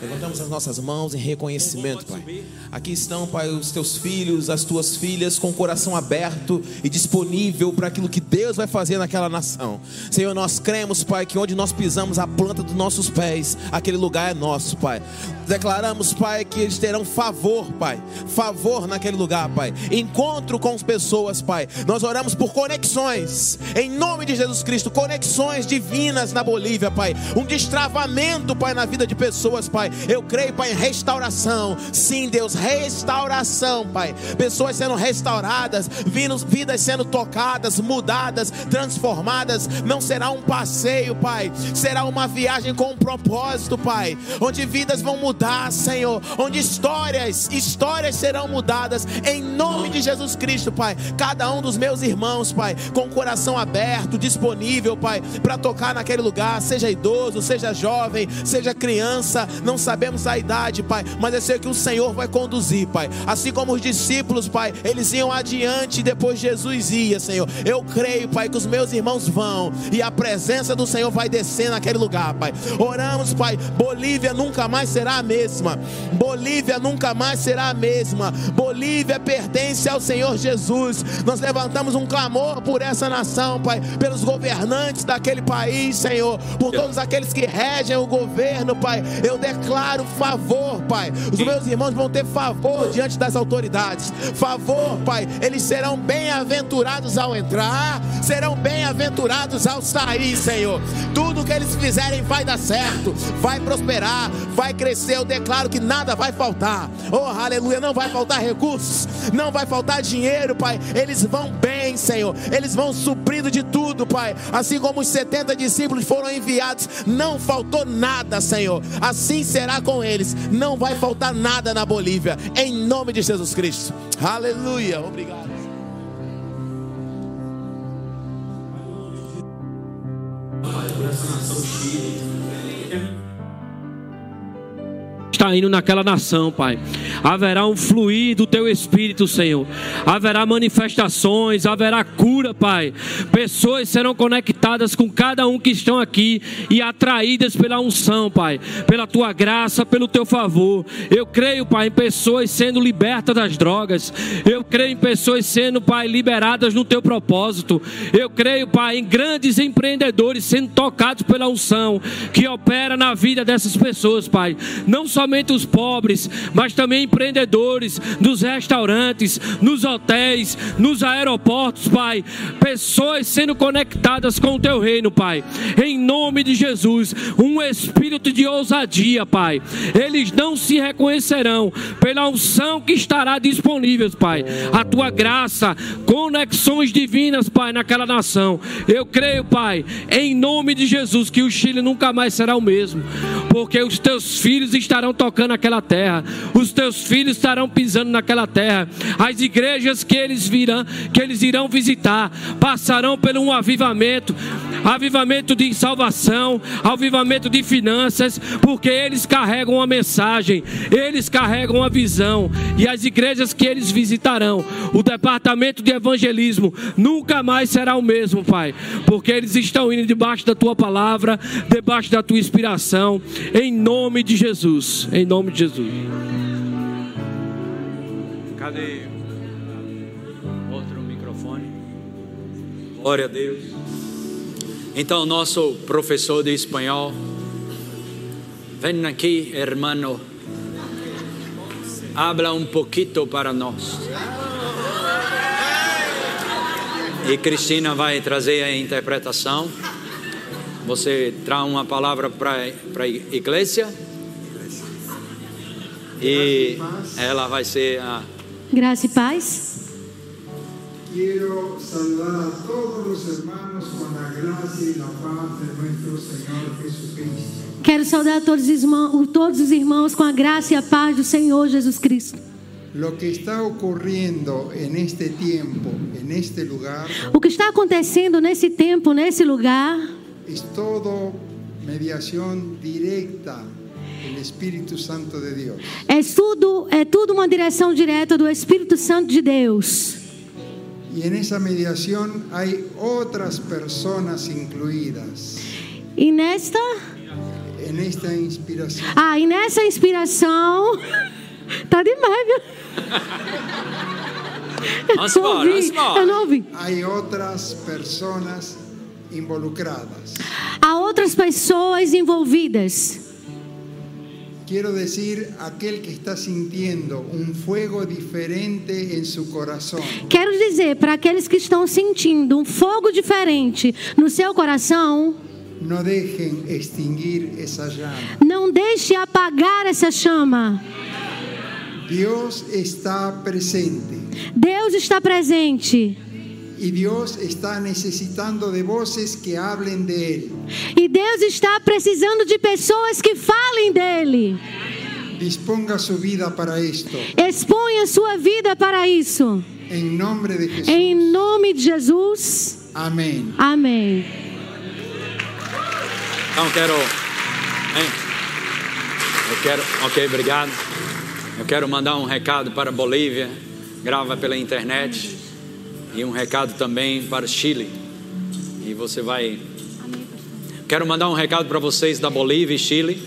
Levantamos as nossas mãos em reconhecimento, Pai. Aqui estão, Pai, os teus filhos, as tuas filhas, com o coração aberto e disponível para aquilo que Deus vai fazer naquela nação. Senhor, nós cremos, Pai, que onde nós pisamos a planta dos nossos pés, aquele lugar é nosso, Pai. Declaramos, Pai, que eles terão favor, Pai. Favor naquele lugar, Pai. Encontro com as pessoas, Pai. Nós oramos por conexões, em nome de Jesus Cristo, conexões divinas na Bolívia, Pai. Um destravamento, Pai, na vida de pessoas, Pai. Eu creio, Pai, em restauração. Sim, Deus, restauração, Pai. Pessoas sendo restauradas, vidas sendo tocadas, mudadas, transformadas. Não será um passeio, Pai. Será uma viagem com um propósito, Pai. Onde vidas vão mudar, Senhor. Onde histórias, histórias serão mudadas em nome de Jesus Cristo, Pai. Cada um dos meus irmãos, Pai, com o coração aberto, disponível, Pai, para tocar naquele lugar, seja idoso, seja jovem, seja criança, não sabemos a idade, Pai, mas eu sei que o Senhor vai conduzir, Pai. Assim como os discípulos, Pai, eles iam adiante e depois Jesus ia, Senhor. Eu creio, Pai, que os meus irmãos vão e a presença do Senhor vai descer naquele lugar, Pai. Oramos, Pai. Bolívia nunca mais será a mesma. Bolívia nunca mais será a mesma. Bolívia pertence ao Senhor Jesus. Nós levantamos um clamor por essa nação, Pai, pelos governantes daquele país, Senhor, por todos aqueles que regem o governo, Pai. Eu declaro favor, Pai. Os meus irmãos vão ter favor diante das autoridades. Favor, Pai. Eles serão bem-aventurados ao entrar, serão bem-aventurados ao sair, Senhor. Tudo que eles fizerem vai dar certo, vai prosperar, vai crescer. Eu declaro que nada vai faltar. Oh, aleluia, não vai faltar recursos, não vai faltar dinheiro, Pai. Eles vão bem, Senhor. Eles vão suprindo de tudo, Pai. Assim como os 70 discípulos foram enviados, não faltou nada, Senhor. Assim será com eles. Não vai faltar nada na Bolívia, em nome de Jesus Cristo. Aleluia. Obrigado. Está indo naquela nação, Pai. Haverá um fluir do teu espírito, Senhor. Haverá manifestações, haverá cura, Pai. Pessoas serão conectadas com cada um que estão aqui e atraídas pela unção, Pai, pela tua graça, pelo teu favor. Eu creio, Pai, em pessoas sendo libertas das drogas. Eu creio em pessoas sendo, Pai, liberadas no teu propósito. Eu creio, Pai, em grandes empreendedores sendo tocados pela unção que opera na vida dessas pessoas, Pai. Não só somente os pobres, mas também empreendedores nos restaurantes, nos hotéis, nos aeroportos, Pai. Pessoas sendo conectadas com o teu reino, Pai. Em nome de Jesus, um espírito de ousadia, Pai. Eles não se reconhecerão pela unção que estará disponível, Pai. A tua graça, conexões divinas, Pai, naquela nação. Eu creio, Pai, em nome de Jesus, que o Chile nunca mais será o mesmo, porque os teus filhos estarão tocando aquela terra, os teus filhos estarão pisando naquela terra, as igrejas que eles virão, que eles irão visitar, passarão por um avivamento, avivamento de salvação, avivamento de finanças, porque eles carregam uma mensagem, eles carregam uma visão, e as igrejas que eles visitarão, o departamento de evangelismo nunca mais será o mesmo, Pai, porque eles estão indo debaixo da tua palavra, debaixo da tua inspiração, em nome de Jesus em nome de Jesus. Cadê outro microfone? Glória a Deus. Então, nosso professor de espanhol, vem aqui, hermano, habla um pouquinho para nós. E Cristina vai trazer a interpretação. Você traz uma palavra para a igreja. E ela vai ser a. Graça e paz. Quiero saludar a todos los hermanos con la gracia y la paz de. Quero saudar todos os, irmãos, todos os irmãos com a graça e a paz do Senhor Jesus Cristo. Lo que está ocurriendo en este tiempo, en este lugar, O que está acontecendo nesse tempo, nesse lugar, es todo mediación directa del Espíritu Santo de Dios. é tudo, é tudo uma direção direta do Espírito Santo de Deus. Y en esa mediación hay otras personas incluidas. E nesta, En esta inspiración ah, e nessa inspiração, tá demais, viu? Eu Vamos não embora, ouvi, vamos embora. eu não ouvi. hay otras personas involucradas. Há outras pessoas envolvidas. Quiero decir, aquel que está sintiendo un fuego diferente en su corazón, Quero dizer para aqueles que estão sentindo um fogo diferente no seu coração, no dejen extinguir esa llama. não deixe apagar essa chama. Dios está presente Deus está presente y Dios está necesitando de voces que hablen de Él. e Deus está precisando de pessoas que falem dele. Disponga su vida para esto. Exponha sua vida para isso. En nombre de Jesús. Em nome de Jesus. Amén. Amém. Então quero. Hein? Eu quero. Ok, obrigado. Eu quero mandar um recado para a Bolívia, grava pela internet. E um recado também para o Chile. E você vai. Quero mandar um recado para vocês da Bolívia e Chile.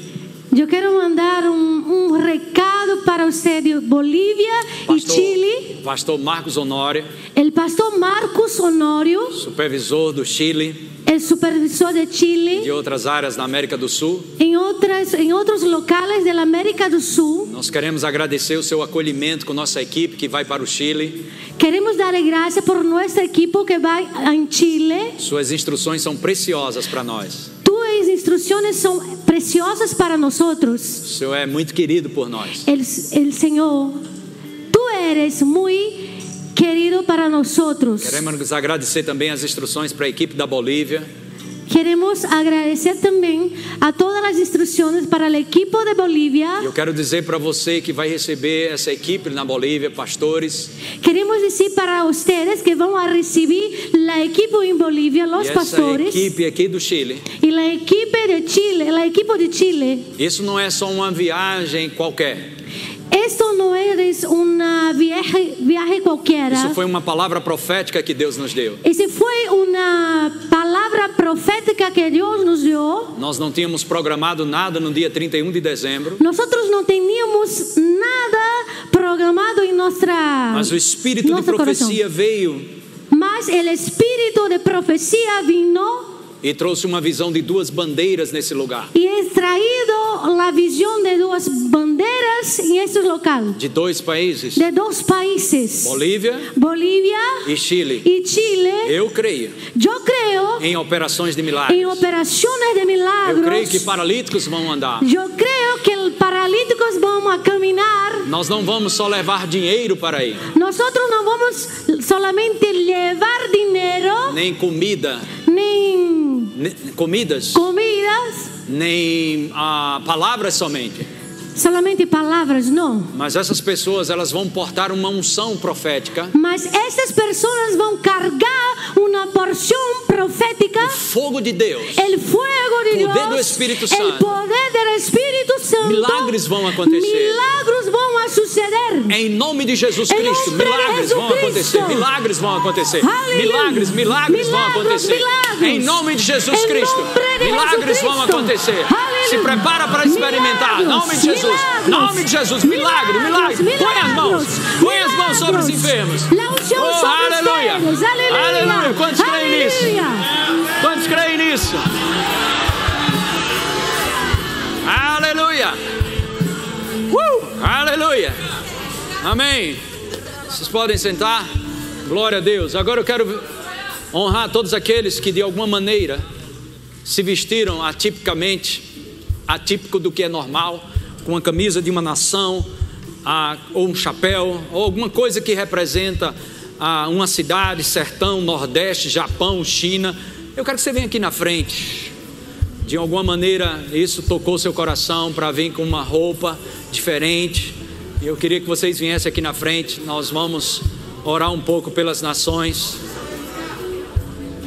Eu quero mandar um, um recado para você de Bolívia e Chile. Pastor Marcos Honório, O pastor Marcos Honório, supervisor do Chile o supervisor de e Chile, de outras áreas da América do Sul. em, outras, em outros locais da América do Sul. Nós queremos agradecer o seu acolhimento com nossa equipe que vai para o Chile. Queremos dar graças por nosso equipo que vai em Chile. Suas instruções são preciosas para nós. Tuas instruções são preciosas para nós. O Senhor é muito querido por nós. El, el Señor, tú eres muy querido para nosotros. Queremos agradecer também as instruções para a equipe da Bolívia. Queremos agradecer también a todas las instrucciones para el equipo de E Bolivia. eu quero dizer para você que vai receber essa equipe na Bolívia, pastores, Queremos decir para ustedes que van a recibir la equipo en Bolivia, los e essa pastores equipe aqui do Chile. y la equipe de Chile, el equipo de Chile. Isso não é só uma viagem qualquer. Esto no es una viaje, viaje cualquiera. Isso foi uma palavra profética que Deus nos deu. Ese fue una palabra profética que Dios nos dio. Nós não tínhamos programado nada no dia 31 de dezembro, Nosotros no teníamos nada programado en nuestra mas o espírito de profecia veio Mas el espíritu de profecía vino e trouxe uma visão de duas bandeiras nesse lugar, y es traído la visión de dos banderas en este local, de dois países, de dos países, Bolívia Bolivia e Chile. y Chile. Eu creio Yo creo em operações de milagres. en operaciones de Eu creio que paralíticos vão andar. Yo creo que paralíticos van a caminar. Nós não vamos só levar dinheiro para ir, Nosotros no vamos solamente llevar dinero nem comida, ni ne- comidas, comidas, nem ah, palavras somente. solamente palabras, no. Mas essas pessoas elas vão portar uma unção profética, Mas estas personas van a cargar una porción profética, fogo de Deus. el fuego de Poder Dios, do Espírito Santo. poder del Espíritu Santo. Milagres vão acontecer. Milagros vão suceder. Em nome de Jesus Cristo, milagres Jesus vão acontecer, Cristo. milagres vão acontecer, Aleluia. milagres, milagres vão Milagros, acontecer. milagros. Em nome de Jesus Cristo, de milagres Jesus vão Cristo. acontecer. Aleluia. Se prepara para experimentar. Em nome de Jesus, milagros. nome de Jesus, milagre, milagre. Põe as mãos, põe as mãos sobre os enfermos. Oh, aleluia. Aleluia. Aleluia. Quantos creem nisso? Quantos creem nisso? Aleluia! Aleluia! Amém! Vocês podem sentar? Glória a Deus. Agora eu quero honrar todos aqueles que de alguma maneira se vestiram atipicamente, atípico do que é normal, com a camisa de uma nação, ou um chapéu, ou alguma coisa que representa uma cidade, sertão, Nordeste, Japão, China. Eu quero que você venha aqui na frente. De alguma maneira isso tocou seu coração para vir com uma roupa diferente. E eu queria que vocês viessem aqui na frente. Nós vamos orar um pouco pelas nações.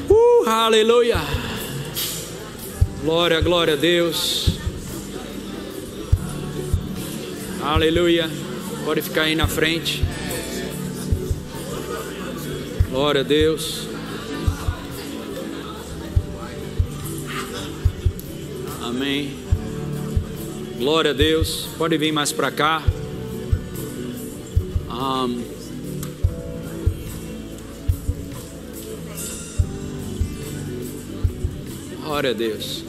Uh, aleluia! Glória, glória a Deus. Aleluia. Pode ficar aí na frente. Glória a Deus. Amém. Glória a Deus. Pode vir mais para cá. Um, Glória a Deus.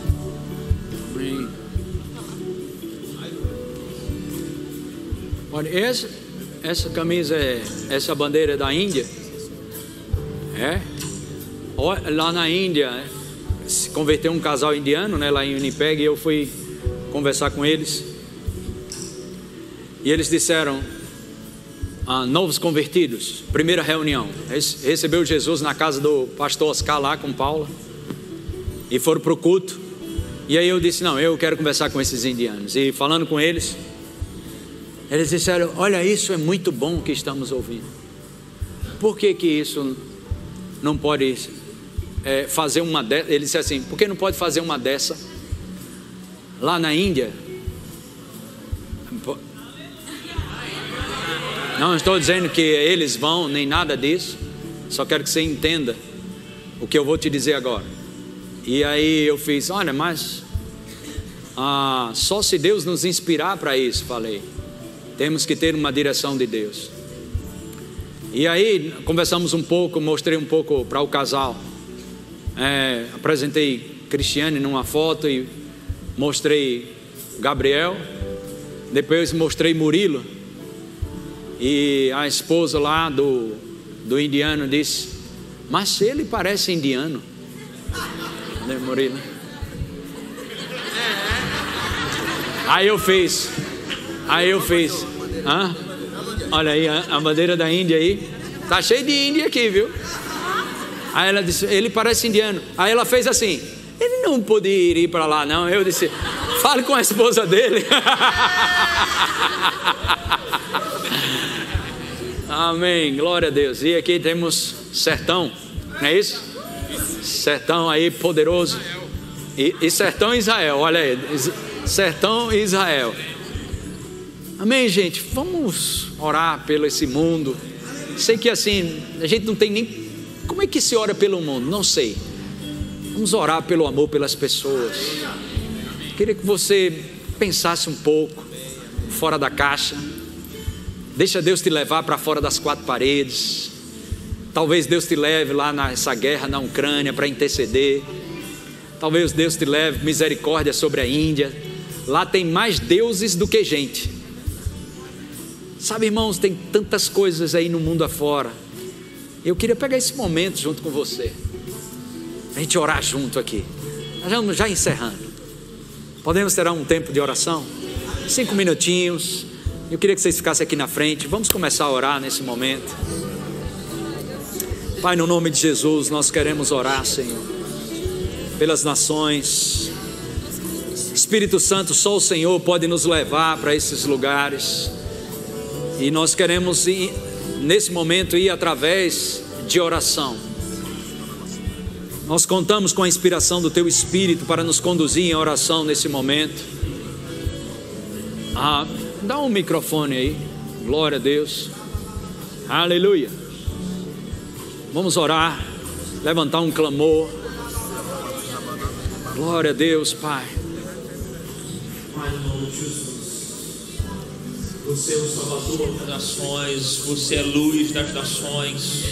Amém. Olha, essa, essa camisa é essa bandeira é da Índia. É? Lá na Índia, né, se converteu um casal indiano, né, lá em Winnipeg, e eu fui conversar com eles. E eles disseram, ah, novos convertidos, primeira reunião. Rece- Recebeu Jesus na casa do pastor Oscar lá com Paula. E foram para o culto. E aí eu disse: Não, eu quero conversar com esses indianos. E falando com eles, eles disseram: Olha, isso é muito bom que estamos ouvindo. Por que, que isso não pode é, fazer uma dessa? Ele disse assim: Por que não pode fazer uma dessa lá na Índia? Não estou dizendo que eles vão, nem nada disso. Só quero que você entenda o que eu vou te dizer agora. E aí eu fiz, olha, mas ah, só se Deus nos inspirar para isso, falei. Temos que ter uma direção de Deus. E aí conversamos um pouco, mostrei um pouco para o casal. É, apresentei Cristiane numa foto e mostrei Gabriel. Depois mostrei Murilo. E a esposa lá do, do indiano disse: Mas ele parece indiano. Né, Murilo? Aí eu fiz. Aí eu fiz. Hã? Olha aí a, bandeira da Índia aí. Tá cheio de Índia aqui, viu? Aí ela disse, ele parece indiano. Aí ela fez assim. Ele não poderia ir para lá, não. Eu disse, fale com a esposa dele. Amém. Glória a Deus. E aqui temos sertão, não é isso? Sertão aí poderoso. E, e sertão Israel, olha aí. Sertão Israel. Amém, gente? Vamos orar pelo esse mundo. Sei que assim, a gente não tem nem. Como é que se ora pelo mundo? Não sei. Vamos orar pelo amor pelas pessoas. Queria que você pensasse um pouco fora da caixa. Deixa Deus te levar para fora das quatro paredes. Talvez Deus te leve lá nessa guerra na Ucrânia para interceder. Talvez Deus te leve misericórdia sobre a Índia. Lá tem mais deuses do que gente. Sabe, irmãos, tem tantas coisas aí no mundo afora. Eu queria pegar esse momento junto com você. A gente orar junto aqui. Nós vamos já encerrando. Podemos ter um tempo de oração? Cinco minutinhos. Eu queria que vocês ficassem aqui na frente. Vamos começar a orar nesse momento. Pai, no nome de Jesus, nós queremos orar, Senhor, pelas nações. Espírito Santo, só o Senhor pode nos levar para esses lugares. E nós queremos, nesse momento, ir através de oração. Nós contamos com a inspiração do Teu Espírito para nos conduzir em oração nesse momento. Ah, dá um microfone aí. Glória a Deus. Aleluia. Vamos orar, levantar um clamor. Glória a Deus, Pai. Você é o Salvador das nações, você é luz das nações.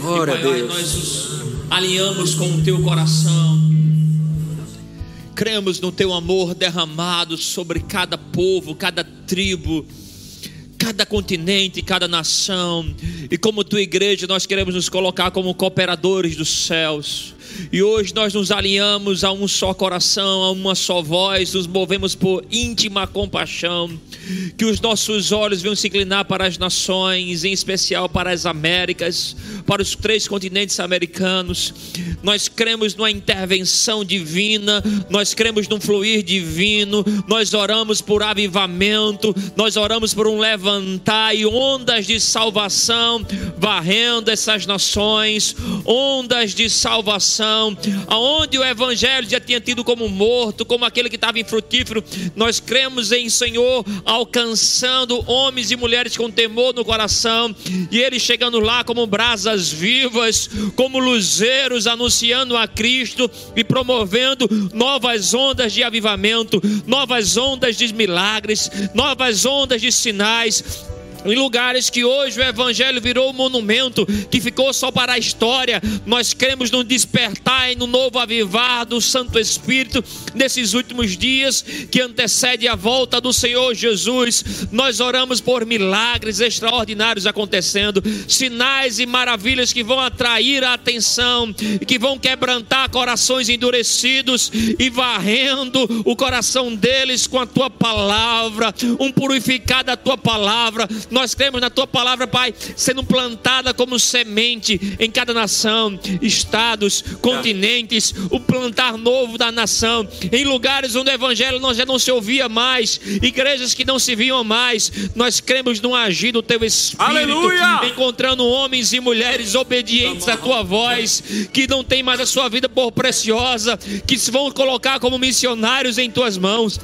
Glória e, a Pai, Deus. nós nos alinhamos com o teu coração. Cremos no teu amor derramado sobre cada povo, cada tribo, cada continente, cada nação. E como tua igreja, nós queremos nos colocar como cooperadores dos céus. E hoje nós nos alinhamos a um só coração, a uma só voz, nos movemos por íntima compaixão. Que os nossos olhos venham se inclinar para as nações, em especial para as Américas, para os três continentes americanos. Nós cremos numa intervenção divina, nós cremos num fluir divino, nós oramos por avivamento, nós oramos por um levantar e ondas de salvação varrendo essas nações, ondas de salvação, aonde o evangelho já tinha tido como morto, como aquele que estava infrutífero, nós cremos em Senhor alcançando homens e mulheres com temor no coração, e eles chegando lá como brasas vivas, como luzeiros anunciando a Cristo e promovendo novas ondas de avivamento, novas ondas de milagres, novas ondas de sinais, em lugares que hoje o Evangelho virou um monumento, que ficou só para a história, nós queremos nos despertar e no novo avivar do Santo Espírito nesses últimos dias que antecede a volta do Senhor Jesus. Nós oramos por milagres extraordinários acontecendo, sinais e maravilhas que vão atrair a atenção que vão quebrantar corações endurecidos e varrendo o coração deles com a tua palavra, um purificar da tua palavra nós cremos na tua palavra, Pai, sendo plantada como semente em cada nação, estados, continentes, o plantar novo da nação, em lugares onde o evangelho não, já não se ouvia mais, igrejas que não se viam mais. Nós cremos no agir do teu espírito, Aleluia! encontrando homens e mulheres obedientes à tua voz, que não tem mais a sua vida por preciosa, que se vão colocar como missionários em tuas mãos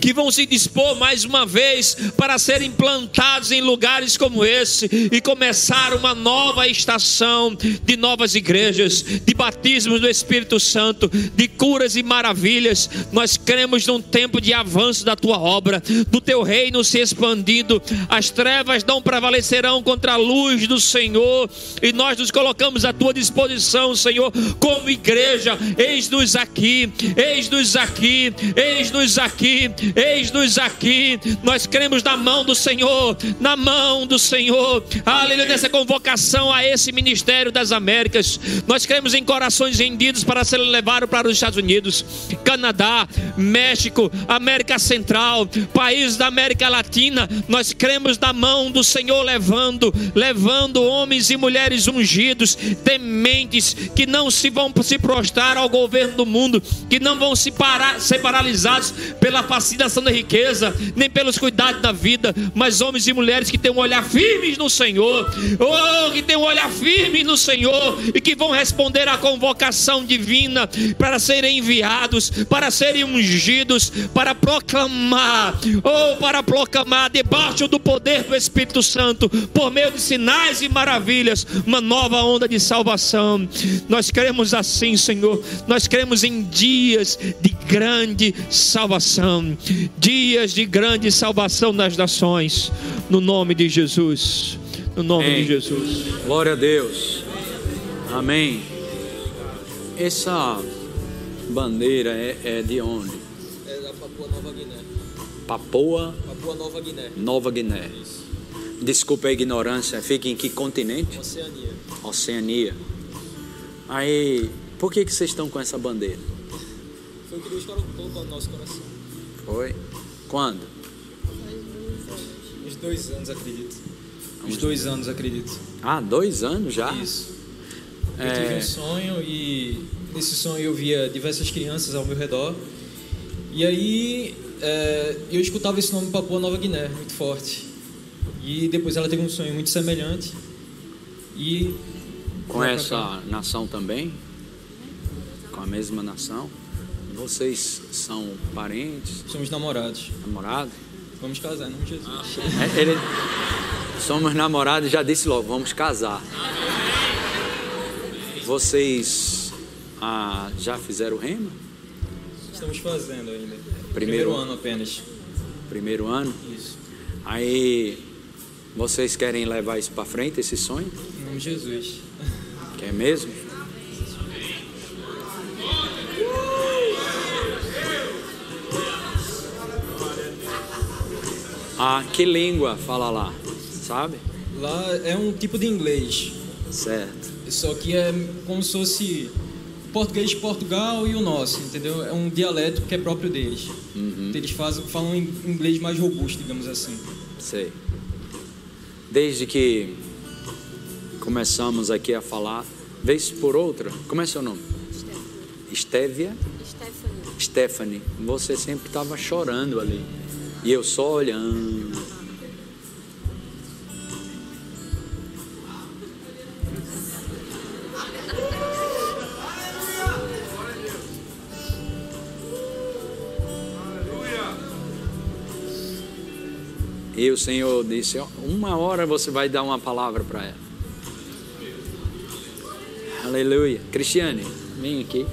que vão se dispor mais uma vez para serem plantados em lugares como esse e começar uma nova estação de novas igrejas, de batismos do Espírito Santo, de curas e maravilhas. Nós cremos num tempo de avanço da tua obra, do teu reino se expandindo. As trevas não prevalecerão contra a luz do Senhor e nós nos colocamos à tua disposição, Senhor, como igreja. Eis-nos aqui, eis-nos aqui, eis-nos aqui Eis-nos aqui, nós cremos na mão do Senhor, na mão do Senhor, aleluia, nessa convocação a esse ministério das Américas. Nós cremos em corações rendidos para ser levados para os Estados Unidos, Canadá, México, América Central, países da América Latina. Nós cremos na mão do Senhor levando, levando homens e mulheres ungidos, tementes, que não se vão se prostrar ao governo do mundo, que não vão se parar, ser paralisados pela fascinação da riqueza, nem pelos cuidados da vida, mas homens e mulheres que têm um olhar firme no Senhor, oh, que têm um olhar firme no Senhor e que vão responder à convocação divina para serem enviados, para serem ungidos, para proclamar, ou oh, para proclamar debaixo do poder do Espírito Santo, por meio de sinais e maravilhas, uma nova onda de salvação. Nós queremos assim, Senhor, nós queremos em dias de grande salvação dias de grande salvação das nações, no nome de Jesus. No nome Amém. de Jesus. Glória a Deus. Amém. Essa bandeira é, é de onde? É da Papua Nova Guiné. Papoa Papua Nova Guiné. Nova Guiné. Desculpa a ignorância, fica em que continente? Oceania. Oceania. Aí, por que, que vocês estão com essa bandeira? Foi o que Deus colocou no nosso coração. Foi? Quando? Uns dois anos, acredito. Uns dois anos, acredito. Ah, dois anos já? Isso. Eu É. tive um sonho e nesse sonho eu via diversas crianças ao meu redor. E aí é, eu escutava esse nome Papua Nova Guiné, muito forte. E depois ela teve um sonho muito semelhante. E Com essa nação também? Com a mesma nação? Vocês são parentes, somos namorados. namorados? Vamos casar em nome de Jesus. É, Ele, somos namorados e já disse logo, vamos casar. Vocês ah, já fizeram rema? Estamos fazendo ainda. Primeiro- ano apenas. Primeiro ano? Isso. Aí vocês querem levar isso para frente, esse sonho? Em nome de Jesus. Quer mesmo? Ah, que língua fala lá? Sabe? Lá é um tipo de inglês. Certo. Só que é como se fosse português de Portugal e o nosso, entendeu? É um dialeto que é próprio deles. Uhum. Eles fazem, falam em inglês mais robusto, digamos assim. Sei. Desde que começamos aqui a falar, vez por outra, como é seu nome? Estévia? Stephanie. Stephanie. Você sempre estava chorando ali. E eu só olhando. E o Senhor disse: "Ó, Uma hora você vai dar uma palavra para ela. Aleluia. Cristiane, vem aqui.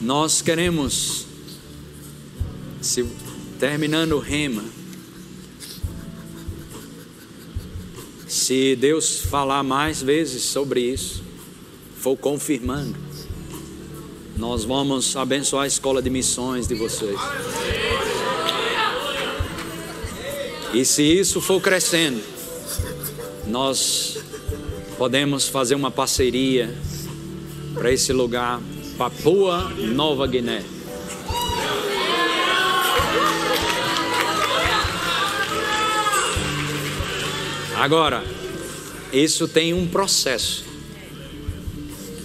Nós queremos, se, terminando o rema, se Deus falar mais vezes sobre isso, for confirmando, nós vamos abençoar a escola de missões de vocês. E se isso for crescendo, nós podemos fazer uma parceria para esse lugar, Papua Nova Guiné. Agora, isso tem um processo.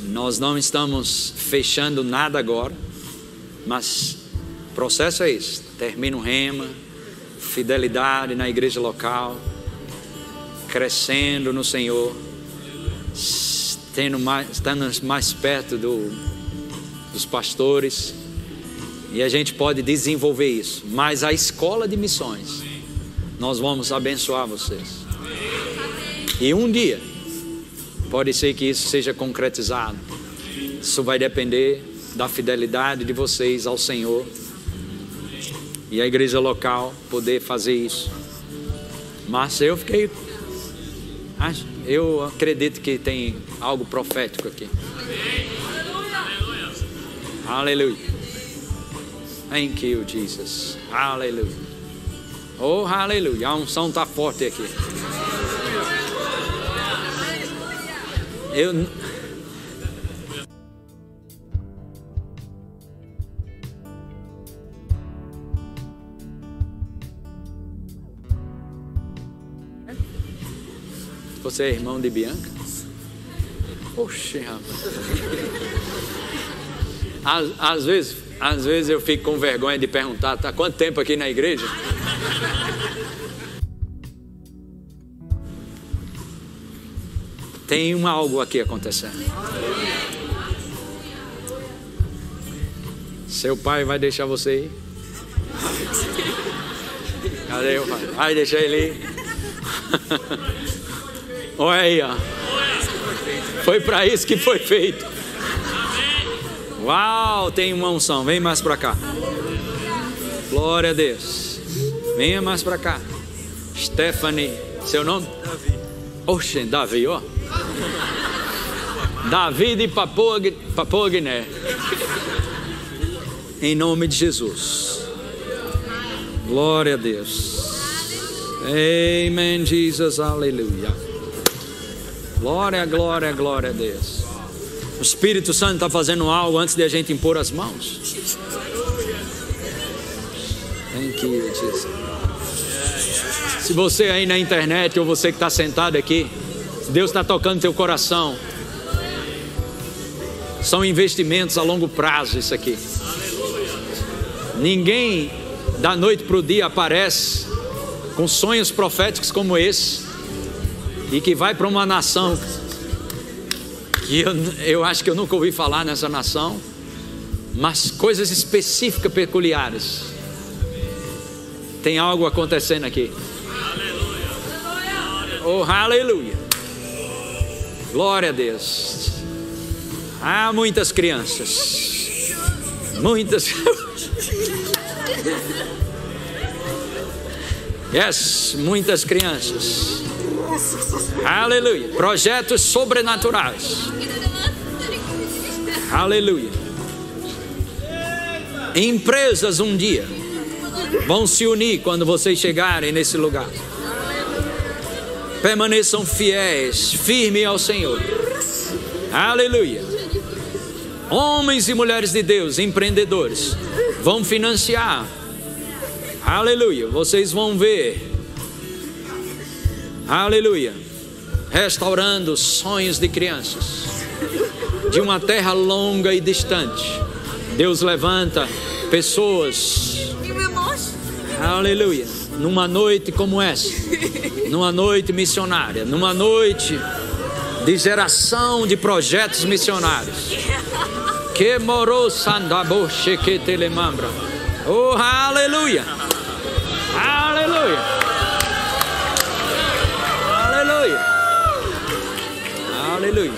Nós não estamos fechando nada agora, mas o processo é esse: termina o rema, fidelidade na igreja local, crescendo no Senhor, tendo mais, estando mais perto do, dos pastores, e a gente pode desenvolver isso. Mas a escola de missões, nós vamos abençoar vocês. E um dia, pode ser que isso seja concretizado. Isso vai depender da fidelidade de vocês ao Senhor e a igreja local poder fazer isso. Mas eu fiquei. acho- Eu acredito que tem algo profético aqui. Aleluia. Thank you, Jesus. Aleluia. Oh, aleluia. A unção está forte aqui. Eu. Você é irmão de Bianca? Oxe, rapaz. Às, às vezes, às vezes eu fico com vergonha de perguntar, tá quanto tempo aqui na igreja? Tem um algo aqui acontecendo. Seu pai vai deixar você ir? Cadê o pai? Vai deixar ele ir? Olha aí, ó. Foi para isso que foi feito. Uau, tem uma unção. Vem mais para cá. Glória a Deus. Venha mais para cá. Stephanie, seu nome? Davi. Oxe, Davi, ó. Davi de Papua, Papua Guiné. Em nome de Jesus. Glória a Deus. Amen, Jesus, aleluia. Glória, glória, glória a Deus. O Espírito Santo está fazendo algo antes de a gente impor as mãos. Thank you, Jesus. Se você aí na internet ou você que está sentado aqui, Deus está tocando teu coração. São investimentos a longo prazo isso aqui. Ninguém da noite para o dia aparece com sonhos proféticos como esse e que vai para uma nação que eu, eu acho que eu nunca ouvi falar nessa nação, mas coisas específicas, peculiares. Tem algo acontecendo aqui. Oh, aleluia. Glória a Deus. Há muitas crianças. Muitas. Yes, muitas crianças. Aleluia. Projetos sobrenaturais. Aleluia. Empresas um dia vão se unir quando vocês chegarem nesse lugar. Permaneçam fiéis, firmes ao Senhor. Aleluia. Homens e mulheres de Deus, empreendedores, vão financiar. Aleluia. Vocês vão ver. Aleluia. Restaurando sonhos de crianças de uma terra longa e distante. Deus levanta pessoas. Aleluia. Numa noite como essa, numa noite missionária, numa noite de geração de projetos missionários. Que morou sandabo que telemambra. Oh, aleluia. Aleluia. Aleluia. Aleluia.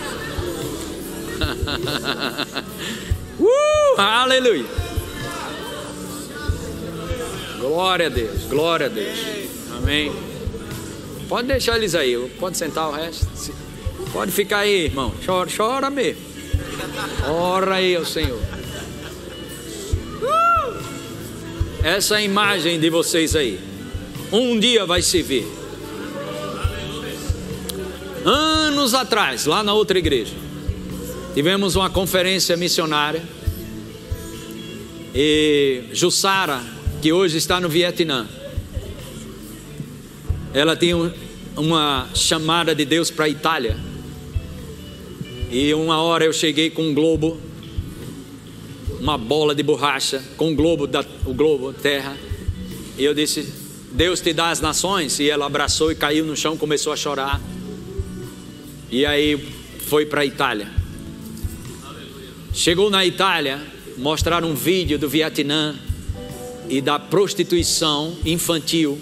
uh, aleluia. Glória a Deus, glória a Deus. Amém. Pode deixar eles aí, pode sentar o resto. Pode ficar aí, irmão. Chora, chora mesmo. Ora aí ao Senhor. Essa é imagem de vocês aí. Um dia vai se ver. Anos atrás, lá na outra igreja, tivemos uma conferência missionária. E Jussara, que hoje está no Vietnã, ela tinha uma chamada de Deus para a Itália. E uma hora eu cheguei com um globo, uma bola de borracha, com o globo da, o globo terra. E eu disse: Deus te dá as nações. E ela abraçou e caiu no chão, começou a chorar. E aí foi para a Itália. Chegou na Itália, mostraram um vídeo do Vietnã e da prostituição infantil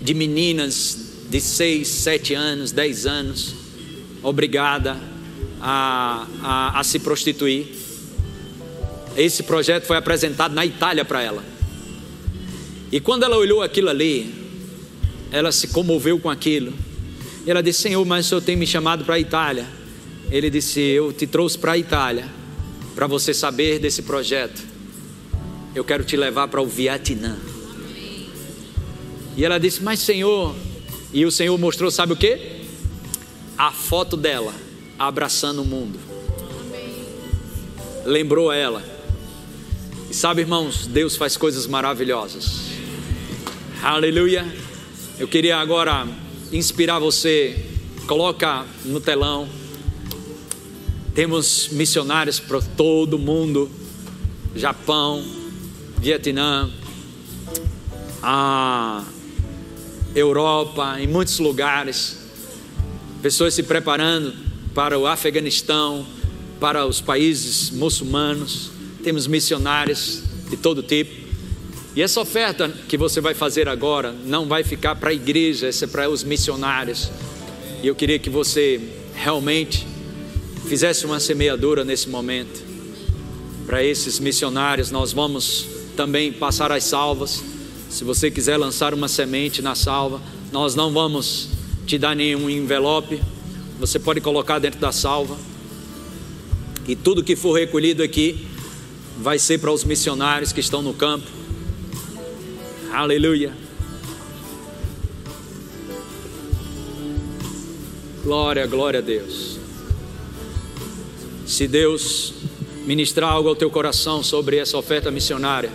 de meninas de 6, 7 anos, 10 anos, obrigada a, a, a se prostituir. Esse projeto foi apresentado na Itália para ela. E quando ela olhou aquilo ali, ela se comoveu com aquilo. E ela disse: Senhor, mas o Senhor tem me chamado para a Itália. Ele disse: Eu te trouxe para a Itália para você saber desse projeto. Eu quero te levar para o Vietnã. E ela disse: Mas Senhor, e o Senhor mostrou, sabe o que? A foto dela abraçando o mundo. Lembrou ela. E sabe, irmãos, Deus faz coisas maravilhosas. Aleluia. Eu queria agora inspirar você. Coloca no telão. Temos missionários para todo mundo. Japão, Vietnã, a Europa, em muitos lugares. Pessoas se preparando para o Afeganistão, para os países muçulmanos. Temos missionários de todo tipo. E essa oferta que você vai fazer agora não vai ficar para a igreja, essa é para os missionários. E eu queria que você realmente fizesse uma semeadura nesse momento. Para esses missionários, nós vamos também passar as salvas. Se você quiser lançar uma semente na salva, nós não vamos te dar nenhum envelope. Você pode colocar dentro da salva. E tudo que for recolhido aqui vai ser para os missionários que estão no campo. Aleluia. Glória, glória a Deus. Se Deus ministrar algo ao teu coração sobre essa oferta missionária,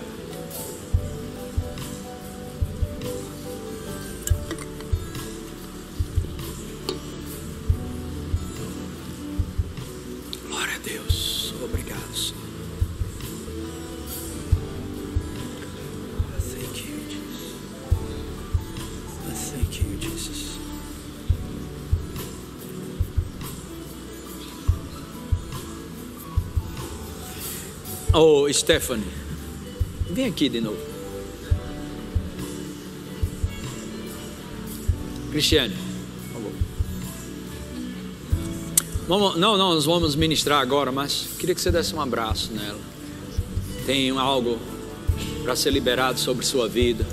Stephanie, vem aqui de novo. Cristiane, por favor. Vamos, não, não, nós vamos ministrar agora, mas queria que você desse um abraço nela. Tem algo para ser liberado sobre sua vida.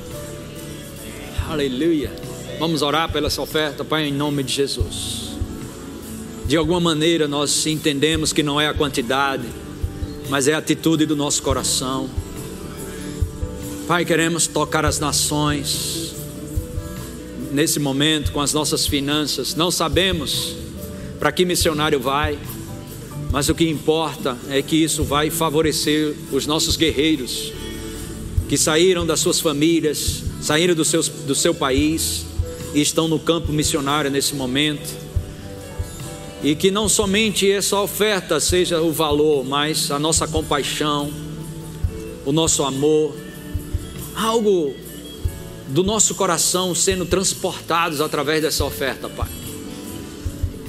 Aleluia. Vamos orar pela essa oferta, Pai, em nome de Jesus. De alguma maneira nós entendemos que não é a quantidade, mas é a atitude do nosso coração. Pai, queremos tocar as nações nesse momento com as nossas finanças. Não sabemos para que missionário vai, mas o que importa é que isso vai favorecer os nossos guerreiros que saíram das suas famílias, saíram do, seus, do seu país e estão no campo missionário nesse momento. E que não somente essa oferta seja o valor, mas a nossa compaixão, o nosso amor, algo do nosso coração sendo transportados através dessa oferta, Pai.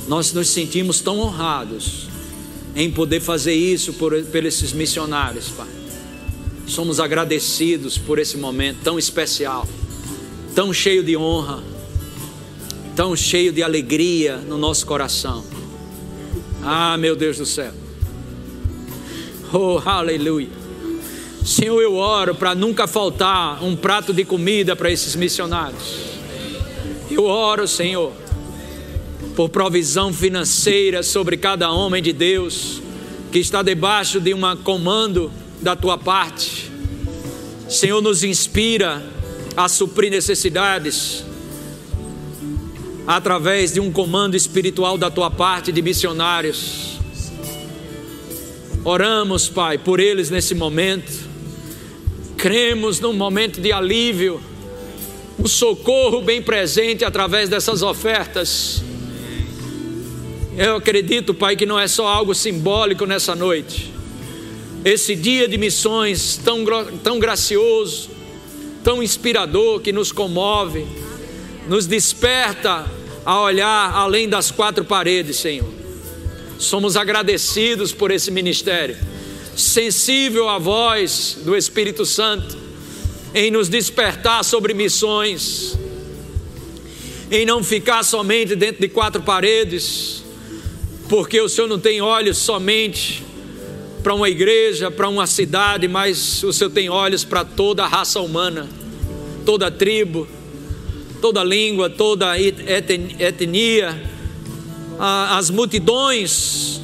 Nós nos sentimos tão honrados em poder fazer isso por, por esses missionários, Pai. Somos agradecidos por esse momento tão especial, tão cheio de honra, tão cheio de alegria no nosso coração. Ah, meu Deus do céu. Oh, aleluia. Senhor, eu oro para nunca faltar um prato de comida para esses missionários. Eu oro, Senhor, por provisão financeira sobre cada homem de Deus que está debaixo de um comando da tua parte. Senhor, nos inspira a suprir necessidades através de um comando espiritual da tua parte de missionários. Oramos, Pai, por eles nesse momento. Cremos num momento de alívio, um socorro bem presente através dessas ofertas. Eu acredito, Pai, que não é só algo simbólico nessa noite. Esse dia de missões tão, tão gracioso, tão inspirador, que nos comove, nos desperta a olhar além das quatro paredes, Senhor. Somos agradecidos por esse ministério, sensível à voz do Espírito Santo, em nos despertar sobre missões, em não ficar somente dentro de quatro paredes, porque o Senhor não tem olhos somente para uma igreja, para uma cidade, mas o Senhor tem olhos para toda a raça humana, toda a tribo, toda língua, toda etnia, as multidões,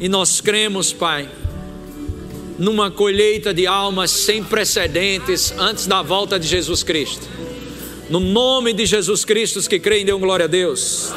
e nós cremos, Pai, numa colheita de almas sem precedentes antes da volta de Jesus Cristo. No nome de Jesus Cristo, os que creem, dêem glória a Deus.